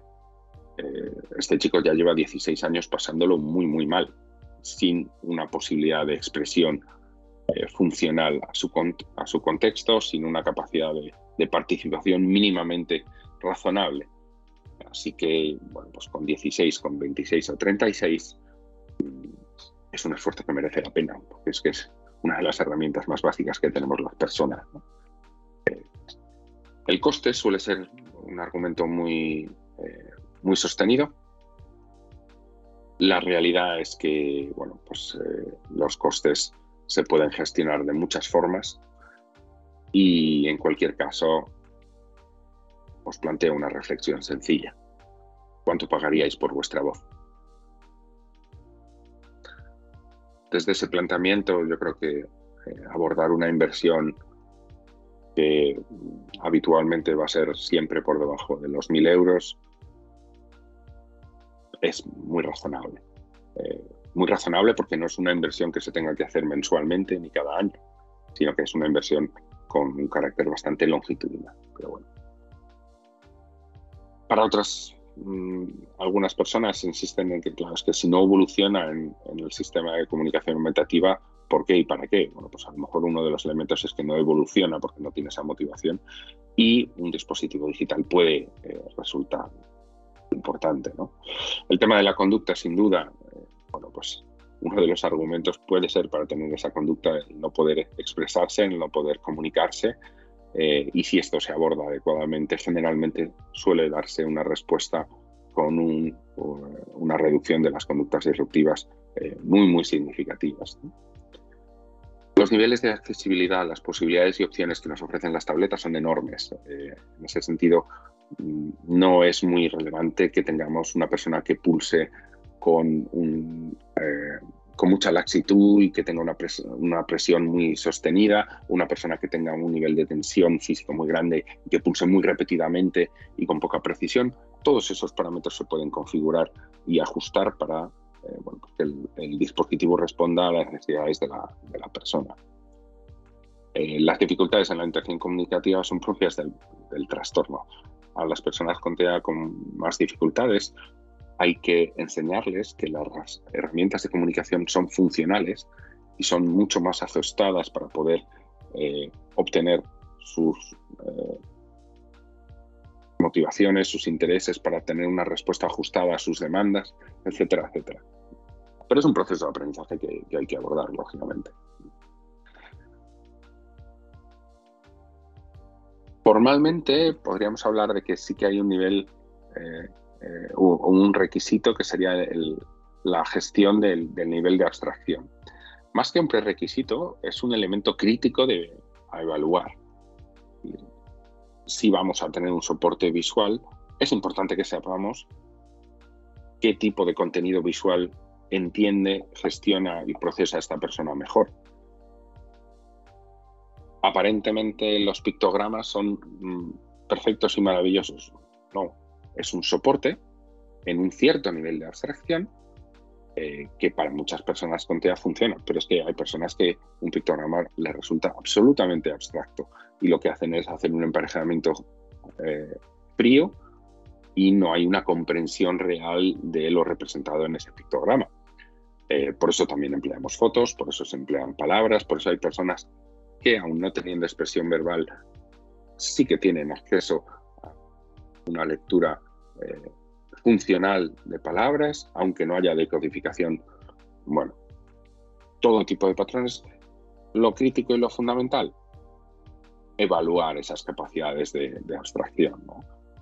eh, este chico ya lleva 16 años pasándolo muy, muy mal, sin una posibilidad de expresión eh, funcional a su, a su contexto, sin una capacidad de, participación mínimamente razonable. Así que, bueno, pues con 16, con 26 o 36 mm, es un esfuerzo que merece la pena, porque es que es una de las herramientas más básicas que tenemos las personas. Eh, el coste suele ser un argumento muy, eh, muy sostenido. La realidad es que bueno, pues, los costes se pueden gestionar de muchas formas y en cualquier caso, os planteo una reflexión sencilla. ¿Cuánto pagaríais por vuestra voz? Desde ese planteamiento yo creo que eh, abordar una inversión que habitualmente va a ser siempre por debajo de los 1.000 euros es muy razonable. Eh, muy razonable porque no es una inversión que se tenga que hacer mensualmente ni cada año, sino que es una inversión con un carácter bastante longitudinal. Pero bueno. Para otras, mm, algunas personas insisten en que, claro, es que si no evoluciona en, el sistema de comunicación aumentativa, ¿por qué y para qué? Bueno, pues a lo mejor uno de los elementos es que no evoluciona porque no tiene esa motivación y un dispositivo digital puede eh, resultar importante. ¿no? El tema de la conducta, sin duda, bueno, pues uno de los argumentos puede ser para tener esa conducta el no poder expresarse, el no poder comunicarse. Eh, y si esto se aborda adecuadamente, generalmente suele darse una respuesta con una reducción de las conductas disruptivas eh, muy, muy significativas. Los niveles de accesibilidad, las posibilidades y opciones que nos ofrecen las tabletas son enormes. Eh, en ese sentido, mm, no es muy relevante que tengamos una persona que pulse eh, con mucha laxitud y que tenga una, una, presión muy sostenida, una persona que tenga un nivel de tensión físico muy grande que pulse muy repetidamente y con poca precisión. Todos esos parámetros se pueden configurar y ajustar para eh, bueno, que el, dispositivo responda a las necesidades de la, de la persona. Eh, las dificultades en la interacción comunicativa son propias del, del trastorno. A las personas con TEA con más dificultades hay que enseñarles que las herramientas de comunicación son funcionales y son mucho más ajustadas para poder eh, obtener sus eh, motivaciones, sus intereses, para tener una respuesta ajustada a sus demandas, etcétera, etcétera. Pero es un proceso de aprendizaje que, hay que abordar, lógicamente. Formalmente podríamos hablar de que sí que hay un nivel eh, eh, un requisito que sería la gestión del, nivel de abstracción. Más que un prerequisito, es un elemento crítico de, a evaluar. Si vamos a tener un soporte visual, es importante que sepamos qué tipo de contenido visual entiende, gestiona y procesa esta persona mejor. Aparentemente los pictogramas son mm, perfectos y maravillosos. No, es un soporte en un cierto nivel de abstracción eh, que para muchas personas con TEA funciona, pero es que hay personas que un pictograma les resulta absolutamente abstracto y lo que hacen es hacer un emparejamiento eh, frío y no hay una comprensión real de lo representado en ese pictograma. Eh, por eso también empleamos fotos, por eso se emplean palabras, por eso hay personas que, aún no teniendo expresión verbal, sí que tienen acceso una lectura eh, funcional de palabras, aunque no haya decodificación. Bueno, todo tipo de patrones. Lo crítico y lo fundamental, evaluar esas capacidades de, abstracción.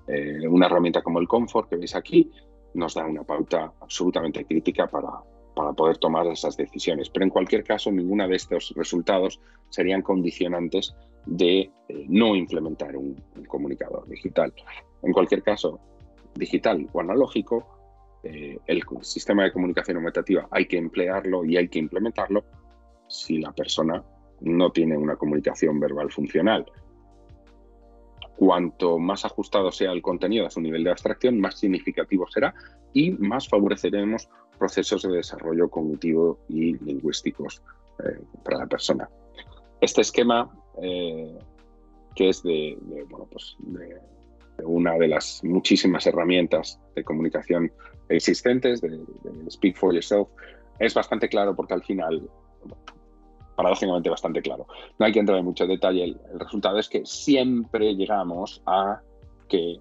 Eh, una herramienta como el Comfort que veis aquí nos da una pauta absolutamente crítica para, para poder tomar esas decisiones. Pero en cualquier caso, ninguna de estos resultados serían condicionantes de eh, no implementar un, comunicador digital. En cualquier caso, digital o analógico, eh, el sistema de comunicación aumentativa hay que emplearlo y hay que implementarlo si la persona no tiene una comunicación verbal funcional. Cuanto más ajustado sea el contenido a su nivel de abstracción, más significativo será y más favoreceremos procesos de desarrollo cognitivo y lingüísticos eh, para la persona. Este esquema, eh, que es de, pues una de las muchísimas herramientas de comunicación existentes, de, Speak for Yourself, es bastante claro porque al final, paradójicamente bastante claro, no hay que entrar en mucho detalle, el resultado es que siempre llegamos a que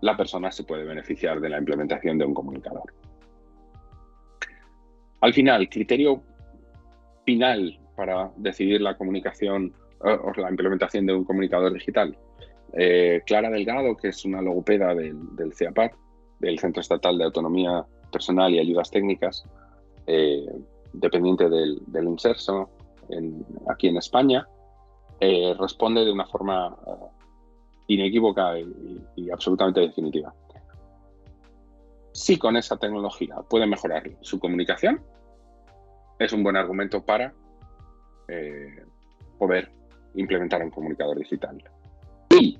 la persona se puede beneficiar de la implementación de un comunicador. Al final, criterio final para decidir la comunicación o la implementación de un comunicador digital. Eh, Clara Delgado, que es una logopeda del, del del Centro Estatal de Autonomía Personal y Ayudas Técnicas, eh, dependiente del, del INSERSO aquí en España, eh, responde de una forma inequívoca y, absolutamente definitiva. Si con esa tecnología puede mejorar su comunicación, es un buen argumento para eh, poder implementar un comunicador digital. Y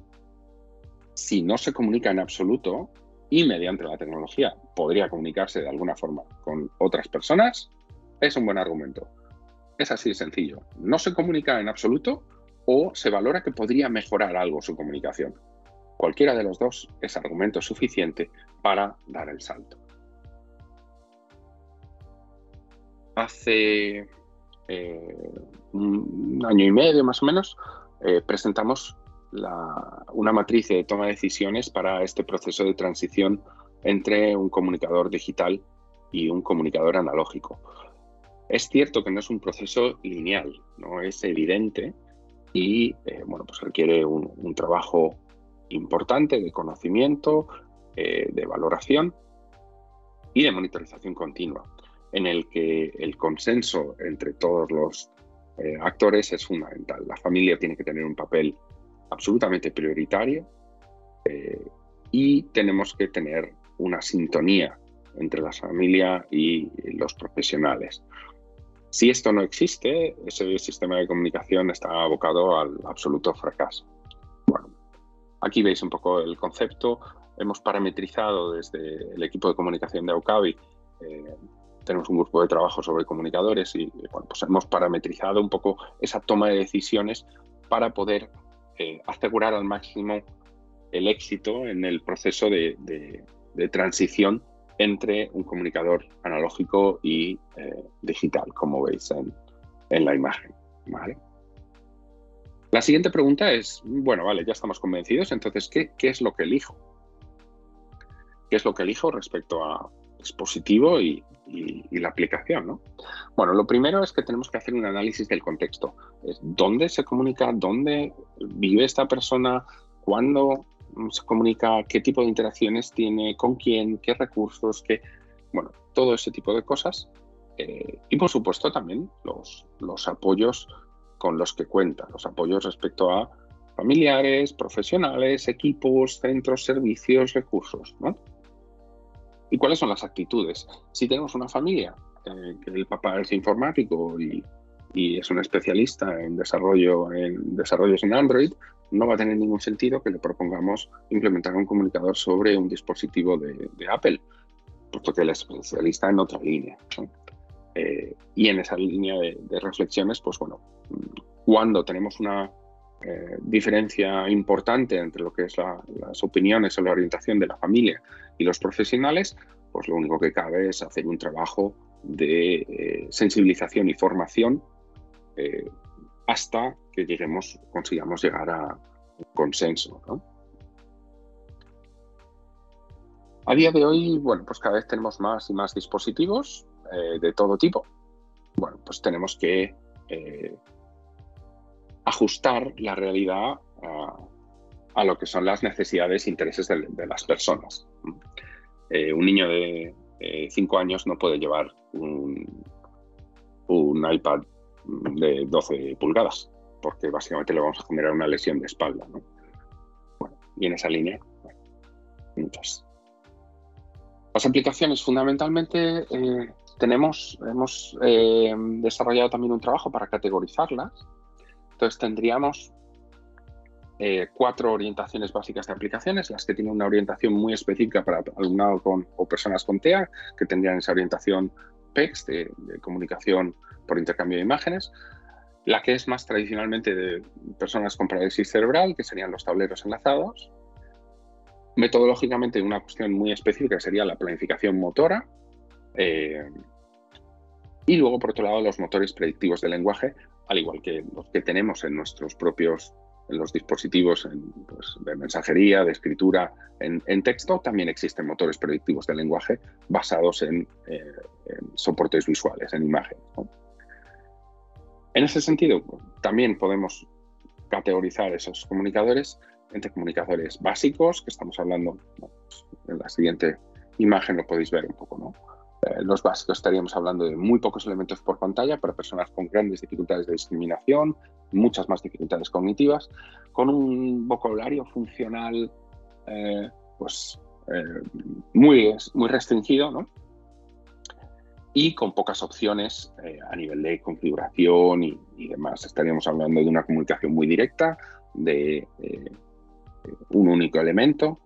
si no se comunica en absoluto y mediante la tecnología podría comunicarse de alguna forma con otras personas, es un buen argumento. Es así de sencillo. No se comunica en absoluto, o se valora que podría mejorar algo su comunicación. Cualquiera de los dos es argumento suficiente para dar el salto. Hace eh, un año y medio más o menos eh, presentamos una matriz de toma de decisiones para este proceso de transición entre un comunicador digital y un comunicador analógico. Es cierto que no es un proceso lineal, no es evidente y eh, bueno, pues requiere un, trabajo importante de conocimiento, de valoración y de monitorización continua, en el que el consenso entre todos los eh, actores es fundamental. La familia tiene que tener un papel absolutamente prioritario y tenemos que tener una sintonía entre la familia y los profesionales. Si esto no existe, ese sistema de comunicación está abocado al absoluto fracaso. Bueno, aquí veis un poco el concepto. Hemos parametrizado desde el equipo de comunicación de Aucavi, eh, tenemos un grupo de trabajo sobre comunicadores y pues hemos parametrizado un poco esa toma de decisiones para poder eh, asegurar al máximo el éxito en el proceso de, transición entre un comunicador analógico y eh, digital, como veis en, la imagen. La siguiente pregunta es, bueno, vale, ya estamos convencidos, entonces, ¿qué, es lo que elijo? ¿Qué es lo que elijo respecto a dispositivo y, la aplicación? Bueno, lo primero es que tenemos que hacer un análisis del contexto. ¿Dónde se comunica? ¿Dónde vive esta persona? ¿Cuándo? se comunica, qué tipo de interacciones tiene, con quién, qué recursos, qué, bueno, todo ese tipo de cosas. Eh, y por supuesto también los, los apoyos con los que cuenta, los apoyos respecto a familiares, profesionales, equipos, centros, servicios, recursos. ¿no? ¿Y cuáles son las actitudes? Si tenemos una familia, eh, que el papá es informático y, es un especialista en desarrollo en desarrollos en Android, no va a tener ningún sentido que le propongamos implementar un comunicador sobre un dispositivo de, Apple, puesto que es especialista en otra línea. Eh, y en esa línea de, reflexiones, pues bueno, cuando tenemos una eh, diferencia importante entre lo que es las opiniones o la orientación de la familia y los profesionales, pues lo único que cabe es hacer un trabajo de eh, sensibilización y formación eh, hasta que lleguemos, consigamos llegar a un consenso. A día de hoy, bueno, pues cada vez tenemos más y más dispositivos de todo tipo. Bueno, pues tenemos que ajustar la realidad a, lo que son las necesidades e intereses de, las personas. Eh, un niño de 5 años no puede llevar un, iPad de 12 pulgadas, porque básicamente le vamos a generar una lesión de espalda. y en esa línea, muchas. Las aplicaciones, fundamentalmente, eh, tenemos, hemos eh, desarrollado también un trabajo para categorizarlas entonces tendríamos eh, cuatro orientaciones básicas de aplicaciones, las que tienen una orientación muy específica para alumnado con, o personas con TEA, que tendrían esa orientación PEX, de, comunicación por intercambio de imágenes, la que es más tradicionalmente de personas con parálisis cerebral, que serían los tableros enlazados, metodológicamente una cuestión muy específica sería la planificación motora, eh, y luego, por otro lado, los motores predictivos de lenguaje, al igual que los que tenemos en nuestros propios en los dispositivos pues, de mensajería, de escritura en, texto, también existen motores predictivos de lenguaje basados en, eh, soportes visuales, en imágenes. En ese sentido, también podemos categorizar esos comunicadores entre comunicadores básicos, que estamos hablando, pues, en la siguiente imagen lo podéis ver un poco, ¿no? Eh, los básicos estaríamos hablando de muy pocos elementos por pantalla para personas con grandes dificultades de discriminación, muchas más dificultades cognitivas, con un vocabulario funcional eh, pues, eh, muy, muy restringido, ¿no? y con pocas opciones a nivel de configuración y, y, demás. Estaríamos hablando de una comunicación muy directa, de un único elemento,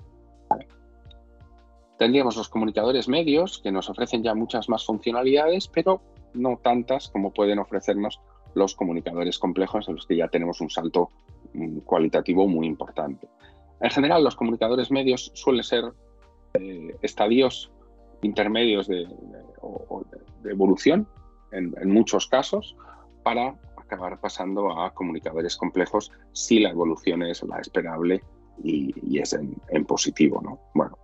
Tendríamos los comunicadores medios que nos ofrecen ya muchas más funcionalidades, pero no tantas como pueden ofrecernos los comunicadores complejos en los que ya tenemos un salto mm, cualitativo muy importante. En general, los comunicadores medios suelen ser eh, estadios intermedios de, evolución en, muchos casos para acabar pasando a comunicadores complejos si la evolución es la esperable y, es en, en, positivo. ¿no? Bueno,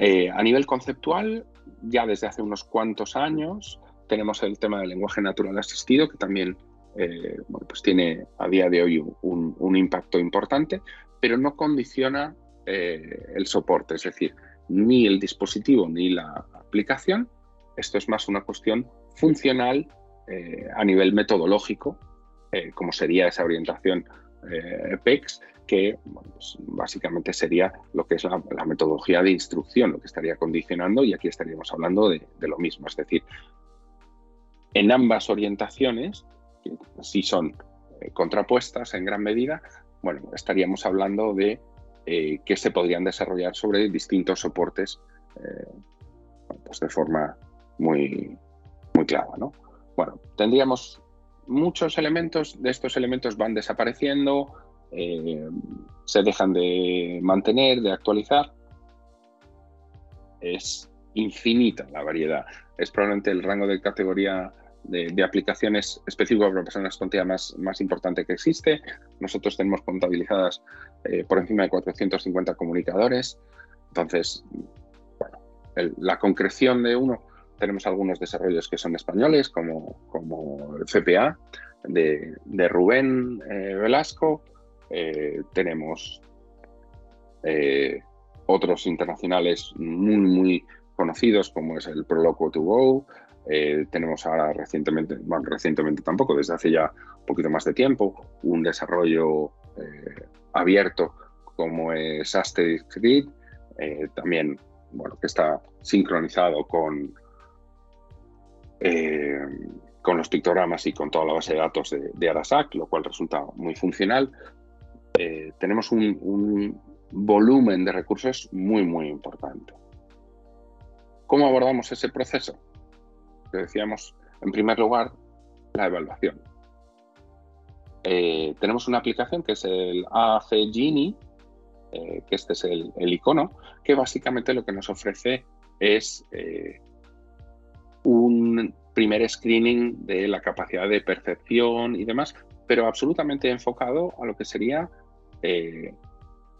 eh, a nivel conceptual, ya desde hace unos cuantos años tenemos el tema del lenguaje natural asistido, que también eh, pues tiene a día de hoy un, impacto importante, pero no condiciona eh, el soporte, es decir, ni el dispositivo ni la aplicación. Esto es más una cuestión funcional a nivel metodológico, como sería esa orientación PEX, que pues, básicamente sería lo que es la, metodología de instrucción, lo que estaría condicionando, y aquí estaríamos hablando de, lo mismo. Es decir, en ambas orientaciones, que sí son eh, contrapuestas en gran medida, bueno, estaríamos hablando de eh, que se podrían desarrollar sobre distintos soportes eh, pues de forma muy, muy clara. ¿no? Bueno, tendríamos muchos elementos, de estos elementos van desapareciendo, eh, se dejan de mantener, de actualizar. Es infinita la variedad. Es probablemente el rango de categoría de, aplicaciones específicas para personas con TEA más, más importante que existe. Nosotros tenemos contabilizadas eh, por encima de 450 comunicadores. Entonces, bueno, la concreción de uno, tenemos algunos desarrollos que son españoles, como, como el CPA de, Rubén eh, Velasco, eh, tenemos eh, otros internacionales muy, muy conocidos, como es el Proloco 2 Go. Tenemos ahora recientemente, bueno, recientemente tampoco, desde hace ya un poquito más de tiempo, un desarrollo abierto como es Asterix Grid, también bueno, que está sincronizado con, con los pictogramas y con toda la base de datos de, Arasac, lo cual resulta muy funcional. Eh, tenemos un, volumen de recursos muy, muy importante. ¿Cómo abordamos ese proceso? decíamos, en primer lugar, la evaluación. eh, tenemos una aplicación que es el AAC Genie, eh, que este es el, icono, que básicamente lo que nos ofrece es eh, primer screening de la capacidad de percepción y demás, pero absolutamente enfocado a lo que sería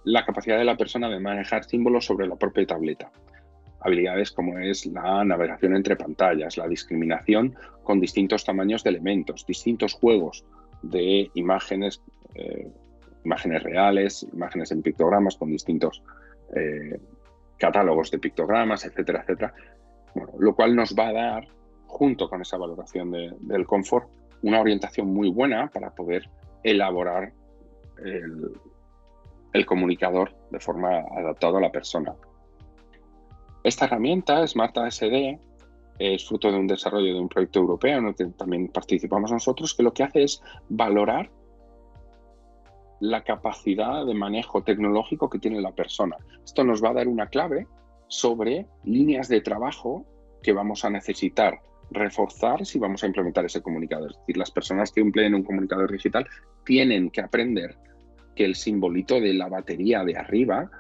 la capacidad de la persona de manejar símbolos sobre la propia tableta. Habilidades como es la navegación entre pantallas, la discriminación con distintos tamaños de elementos, distintos juegos de imágenes, eh, imágenes reales, imágenes en pictogramas con distintos eh, catálogos de pictogramas, etcétera, etcétera. lo cual nos va a dar, junto con esa valoración del confort, una orientación muy buena para poder elaborar el, comunicador de forma adaptada a la persona. Esta herramienta, Smart ASD, es fruto de un desarrollo de un proyecto europeo en el que también participamos nosotros, que lo que hace es valorar la capacidad de manejo tecnológico que tiene la persona. Esto nos va a dar una clave sobre líneas de trabajo que vamos a necesitar reforzar si vamos a implementar ese comunicador. Es decir, las personas que empleen un comunicador digital tienen que aprender que el simbolito de la batería de arriba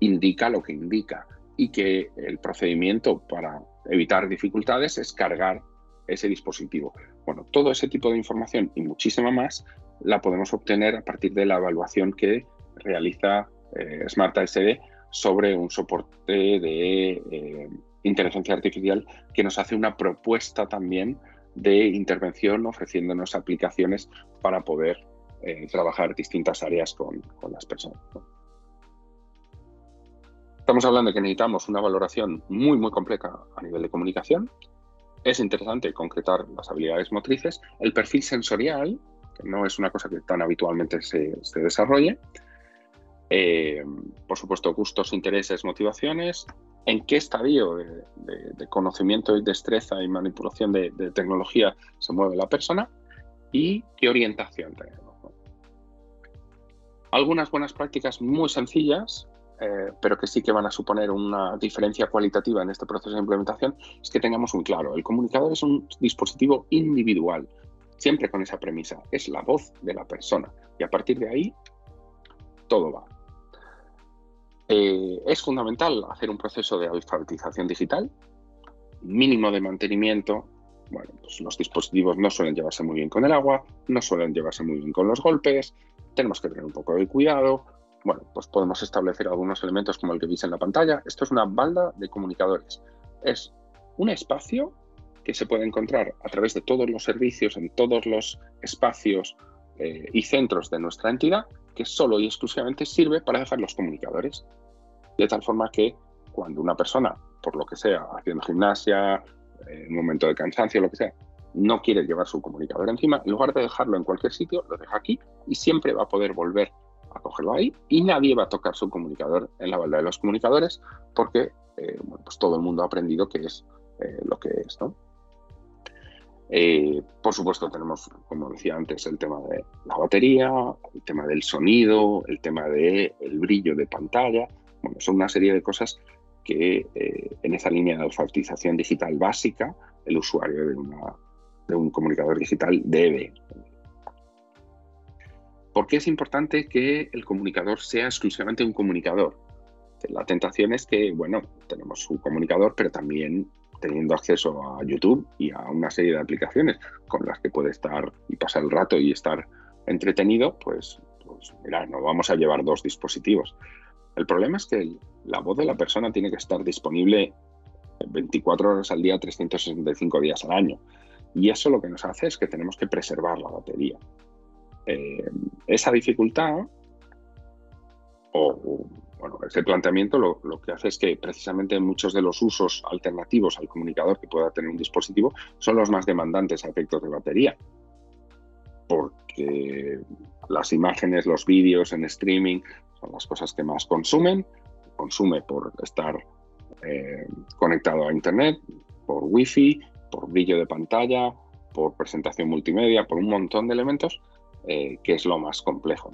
indica lo que indica y que el procedimiento para evitar dificultades es cargar ese dispositivo. Bueno, todo ese tipo de información y muchísima más la podemos obtener a partir de la evaluación que realiza eh, Smart ASD sobre un soporte de eh, inteligencia artificial que nos hace una propuesta también de intervención ofreciéndonos aplicaciones para poder eh, trabajar distintas áreas con, las personas. Estamos hablando de que necesitamos una valoración muy, muy compleja a nivel de comunicación. Es interesante concretar las habilidades motrices. El perfil sensorial, que no es una cosa que tan habitualmente se, desarrolle. Eh, por supuesto, gustos, intereses, motivaciones. En qué estadio de, conocimiento y destreza y manipulación de, tecnología se mueve la persona y qué orientación tenemos. Algunas buenas prácticas muy sencillas eh, pero que sí que van a suponer una diferencia cualitativa en este proceso de implementación, es que tengamos muy claro, el comunicador es un dispositivo individual, siempre con esa premisa, es la voz de la persona y a partir de ahí todo va. Eh, es fundamental hacer un proceso de alfabetización digital, mínimo de mantenimiento. Bueno, pues los dispositivos no suelen llevarse muy bien con el agua, no suelen llevarse muy bien con los golpes, tenemos que tener un poco de cuidado, bueno, pues podemos establecer algunos elementos como el que veis en la pantalla. Esto es una balda de comunicadores. Es un espacio que se puede encontrar a través de todos los servicios, en todos los espacios eh, y centros de nuestra entidad, que solo y exclusivamente sirve para dejar los comunicadores. De tal forma que cuando una persona, por lo que sea, haciendo gimnasia, en un momento de cansancio, lo que sea, no quiere llevar su comunicador encima, en lugar de dejarlo en cualquier sitio, lo deja aquí y siempre va a poder volver a cogerlo ahí y nadie va a tocar su comunicador en la balda de los comunicadores porque eh, pues todo el mundo ha aprendido que es eh, lo que es. Eh, por supuesto tenemos, como decía antes, el tema de la batería, el tema del sonido, el tema del el brillo de pantalla. Bueno, son una serie de cosas que en esa línea de alfabetización digital básica el usuario de, un comunicador digital debe ¿Por qué es importante que el comunicador sea exclusivamente un comunicador? La tentación es que, bueno, tenemos su comunicador, pero también teniendo acceso a YouTube y a una serie de aplicaciones con las que puede estar y pasar el rato y estar entretenido, pues, pues mira, no vamos a llevar dos dispositivos. El problema es que la voz de la persona tiene que estar disponible 24 horas al día, 365 días al año. Y eso lo que nos hace es que tenemos que preservar la batería. Eh, esa dificultad o, bueno, ese planteamiento lo, que hace es que precisamente muchos de los usos alternativos al comunicador que pueda tener un dispositivo son los más demandantes a efectos de batería. Porque las imágenes, los vídeos en streaming son las cosas que más consumen. Consume por estar eh, conectado a Internet, por Wi-Fi, por brillo de pantalla, por presentación multimedia, por un montón de elementos eh, que es lo más complejo.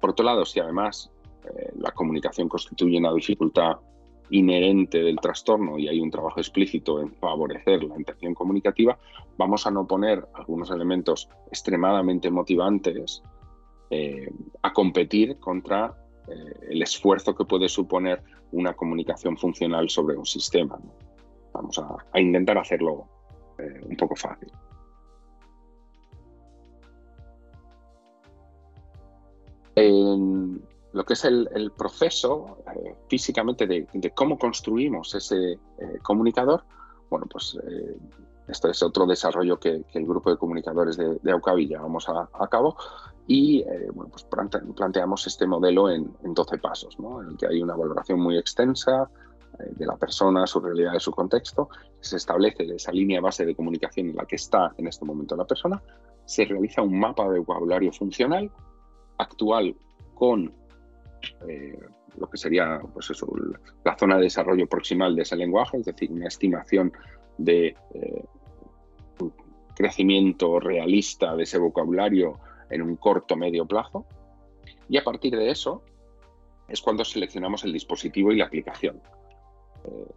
Por otro lado, si además eh, la comunicación constituye una dificultad inherente del trastorno y hay un trabajo explícito en favorecer la interacción comunicativa, vamos a no poner algunos elementos extremadamente motivantes eh, a competir contra eh, el esfuerzo que puede suponer una comunicación funcional sobre un sistema. Vamos a, intentar hacerlo un poco fácil. En lo que es el, proceso eh, físicamente de, cómo construimos ese comunicador, bueno, pues esto es otro desarrollo que, el grupo de comunicadores de, de Aucavi llevamos a, cabo y bueno, pues planteamos este modelo en, en 12 pasos, ¿no? en el que hay una valoración muy extensa, eh, de la persona, su realidad su contexto, se establece esa línea base de comunicación en la que está en este momento la persona, se realiza un mapa de vocabulario funcional actual con eh, lo que sería pues eso, la zona de desarrollo proximal de ese lenguaje, es decir, una estimación de eh, crecimiento realista de ese vocabulario en un corto medio plazo. Y a partir de eso es cuando seleccionamos el dispositivo y la aplicación. Eh,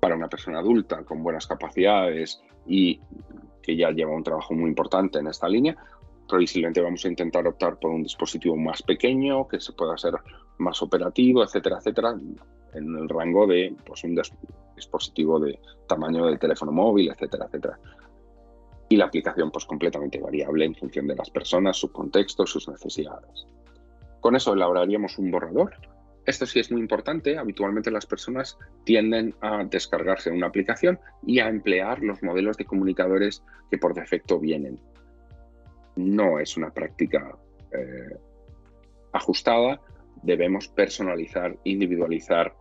para una persona adulta con buenas capacidades y que ya lleva un trabajo muy importante en esta línea, previsiblemente vamos a intentar optar por un dispositivo más pequeño, que se pueda ser más operativo, etcétera, etcétera, en el rango de pues, un dispositivo de tamaño del teléfono móvil, etcétera, etcétera. Y la aplicación pues completamente variable en función de las personas, su contexto, sus necesidades. Con eso elaboraríamos un borrador esto sí es muy importante. Habitualmente las personas tienden a descargarse una aplicación y a emplear los modelos de comunicadores que por defecto vienen. No es una práctica eh, ajustada. Debemos personalizar, individualizar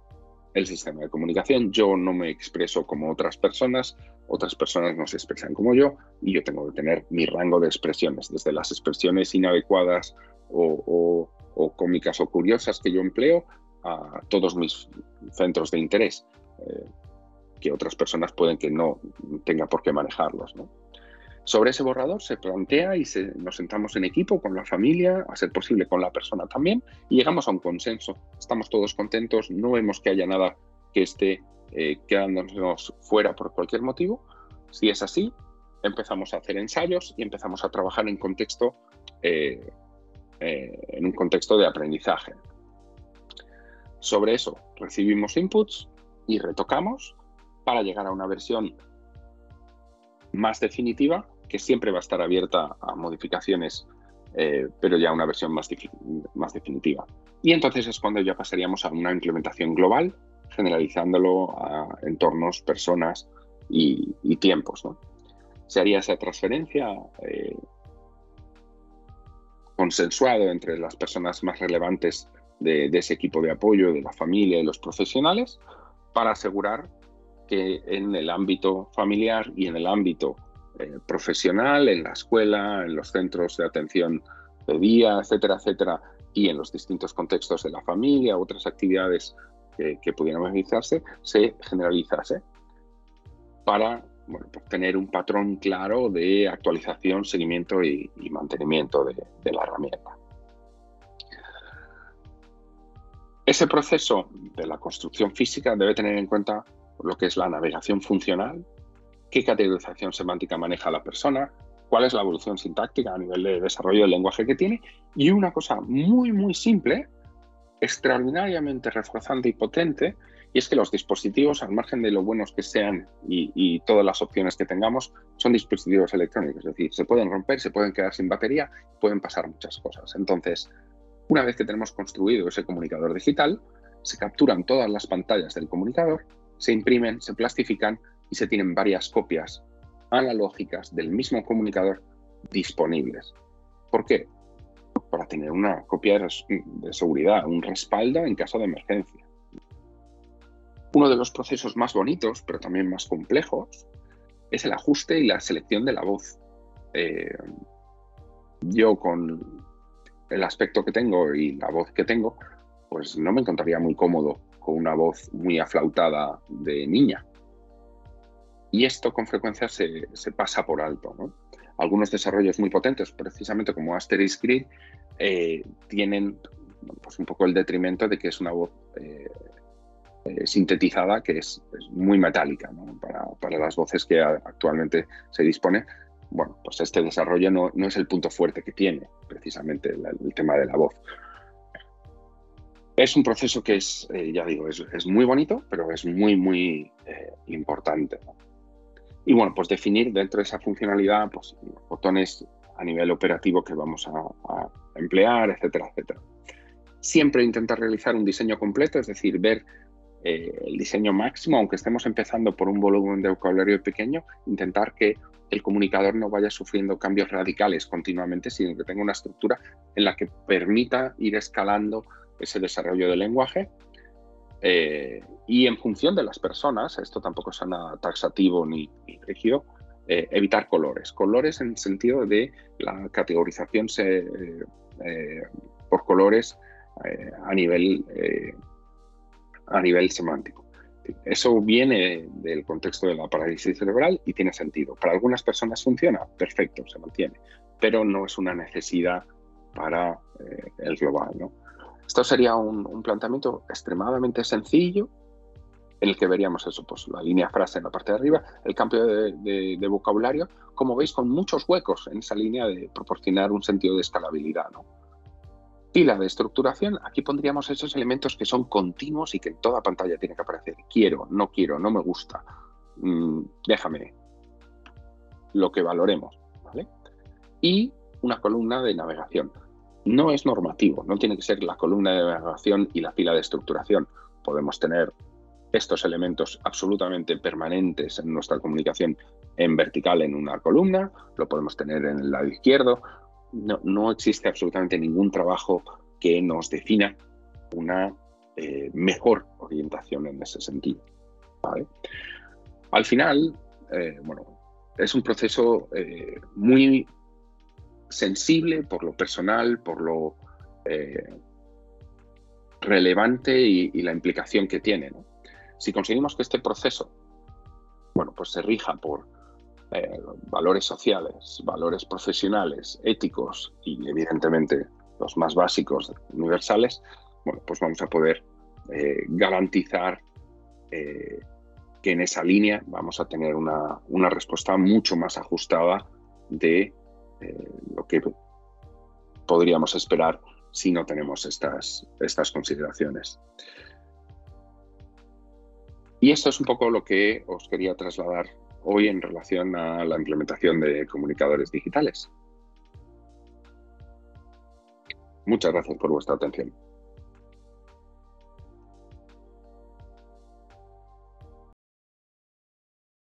el sistema de comunicación. Yo no me expreso como otras personas, otras personas no se expresan como yo y yo tengo que tener mi rango de expresiones, desde las expresiones inadecuadas o cómicas o curiosas que yo empleo a todos mis centros de interés, eh, que otras personas pueden que no tenga por qué manejarlos. Sobre ese borrador se plantea y nos sentamos en equipo con la familia, a ser posible con la persona también, y llegamos a un consenso. Estamos todos contentos, no vemos que haya nada que esté eh, quedándonos fuera por cualquier motivo. Si es así, empezamos a hacer ensayos y empezamos a trabajar en contexto eh, eh, en un contexto de aprendizaje. Sobre eso recibimos inputs y retocamos para llegar a una versión más definitiva que siempre va a estar abierta a modificaciones, eh, pero ya una versión más, más definitiva. Y entonces es cuando ya pasaríamos a una implementación global, generalizándolo a entornos, personas y, tiempos. Se haría esa transferencia eh, consensuado entre las personas más relevantes de, ese equipo de apoyo, de la familia y los profesionales, para asegurar que en el ámbito familiar y en el ámbito eh, profesional, en la escuela, en los centros de atención de día, etcétera, etcétera, y en los distintos contextos de la familia, otras actividades que, pudieran realizarse, se generalizase para bueno, pues tener un patrón claro de actualización, seguimiento y, mantenimiento de, la herramienta. Ese proceso de la construcción física debe tener en cuenta lo que es la navegación funcional, qué categorización semántica maneja la persona, cuál es la evolución sintáctica a nivel de desarrollo del lenguaje que tiene y una cosa muy, muy simple, extraordinariamente reforzante y potente, y es que los dispositivos, al margen de lo buenos que sean y, todas las opciones que tengamos, son dispositivos electrónicos. Es decir, se pueden romper, se pueden quedar sin batería, pueden pasar muchas cosas. Entonces, una vez que tenemos construido ese comunicador digital, se capturan todas las pantallas del comunicador, se imprimen, se plastifican y se tienen varias copias analógicas del mismo comunicador disponibles. ¿Por qué? Para tener una copia de seguridad, un respaldo en caso de emergencia. Uno de los procesos más bonitos, pero también más complejos, es el ajuste y la selección de la voz. Eh, yo con el aspecto que tengo y la voz que tengo, pues no me encontraría muy cómodo con una voz muy aflautada de niña. Y esto con frecuencia se, pasa por alto. Algunos desarrollos muy potentes, precisamente como Asterisk eh, tienen pues un poco el detrimento de que es una voz sintetizada que es, muy metálica para, las voces que actualmente se dispone. Bueno, pues este desarrollo no, es el punto fuerte que tiene precisamente el tema de la voz. Es un proceso que es, eh, ya digo, es, muy bonito, pero es muy, muy eh, importante. Y bueno, pues definir dentro de esa funcionalidad pues, botones a nivel operativo que vamos a, emplear, etcétera, etcétera. Siempre intentar realizar un diseño completo, es decir, ver eh, el diseño máximo, aunque estemos empezando por un volumen de vocabulario pequeño, intentar que el comunicador no vaya sufriendo cambios radicales continuamente, sino que tenga una estructura en la que permita ir escalando ese desarrollo del lenguaje. Eh, y en función de las personas, esto tampoco es nada taxativo ni, rígido, eh, evitar colores. Colores en el sentido de la categorización eh, por colores a, nivel, a nivel semántico. Eso viene del contexto de la parálisis cerebral y tiene sentido. Para algunas personas funciona, perfecto, se mantiene, pero no es una necesidad para el global. ¿no? Esto sería un, planteamiento extremadamente sencillo en el que veríamos eso, pues la línea frase en la parte de arriba, el cambio de, vocabulario, como veis, con muchos huecos en esa línea de proporcionar un sentido de escalabilidad. ¿no? Pila de estructuración, aquí pondríamos esos elementos que son continuos y que en toda pantalla tiene que aparecer. Quiero, no quiero, no me gusta, mm, déjame, lo que valoremos. ¿vale? Y una columna de navegación no es normativo, no tiene que ser la columna de navegación y la fila de estructuración. Podemos tener estos elementos absolutamente permanentes en nuestra comunicación en vertical en una columna, lo podemos tener en el lado izquierdo. No, existe absolutamente ningún trabajo que nos defina una eh, mejor orientación en ese sentido. Al final, eh, bueno, es un proceso eh, muy sensible por lo personal, por lo eh, relevante y, la implicación que tiene. Si conseguimos que este proceso bueno, pues se rija por eh, valores sociales, valores profesionales, éticos y evidentemente los más básicos, universales, bueno, pues vamos a poder eh, garantizar que en esa línea vamos a tener una, una respuesta mucho más ajustada de eh, lo que podríamos esperar si no tenemos estas, estas consideraciones. Y esto es un poco lo que os quería trasladar hoy en relación a la implementación de comunicadores digitales. Muchas gracias por vuestra atención.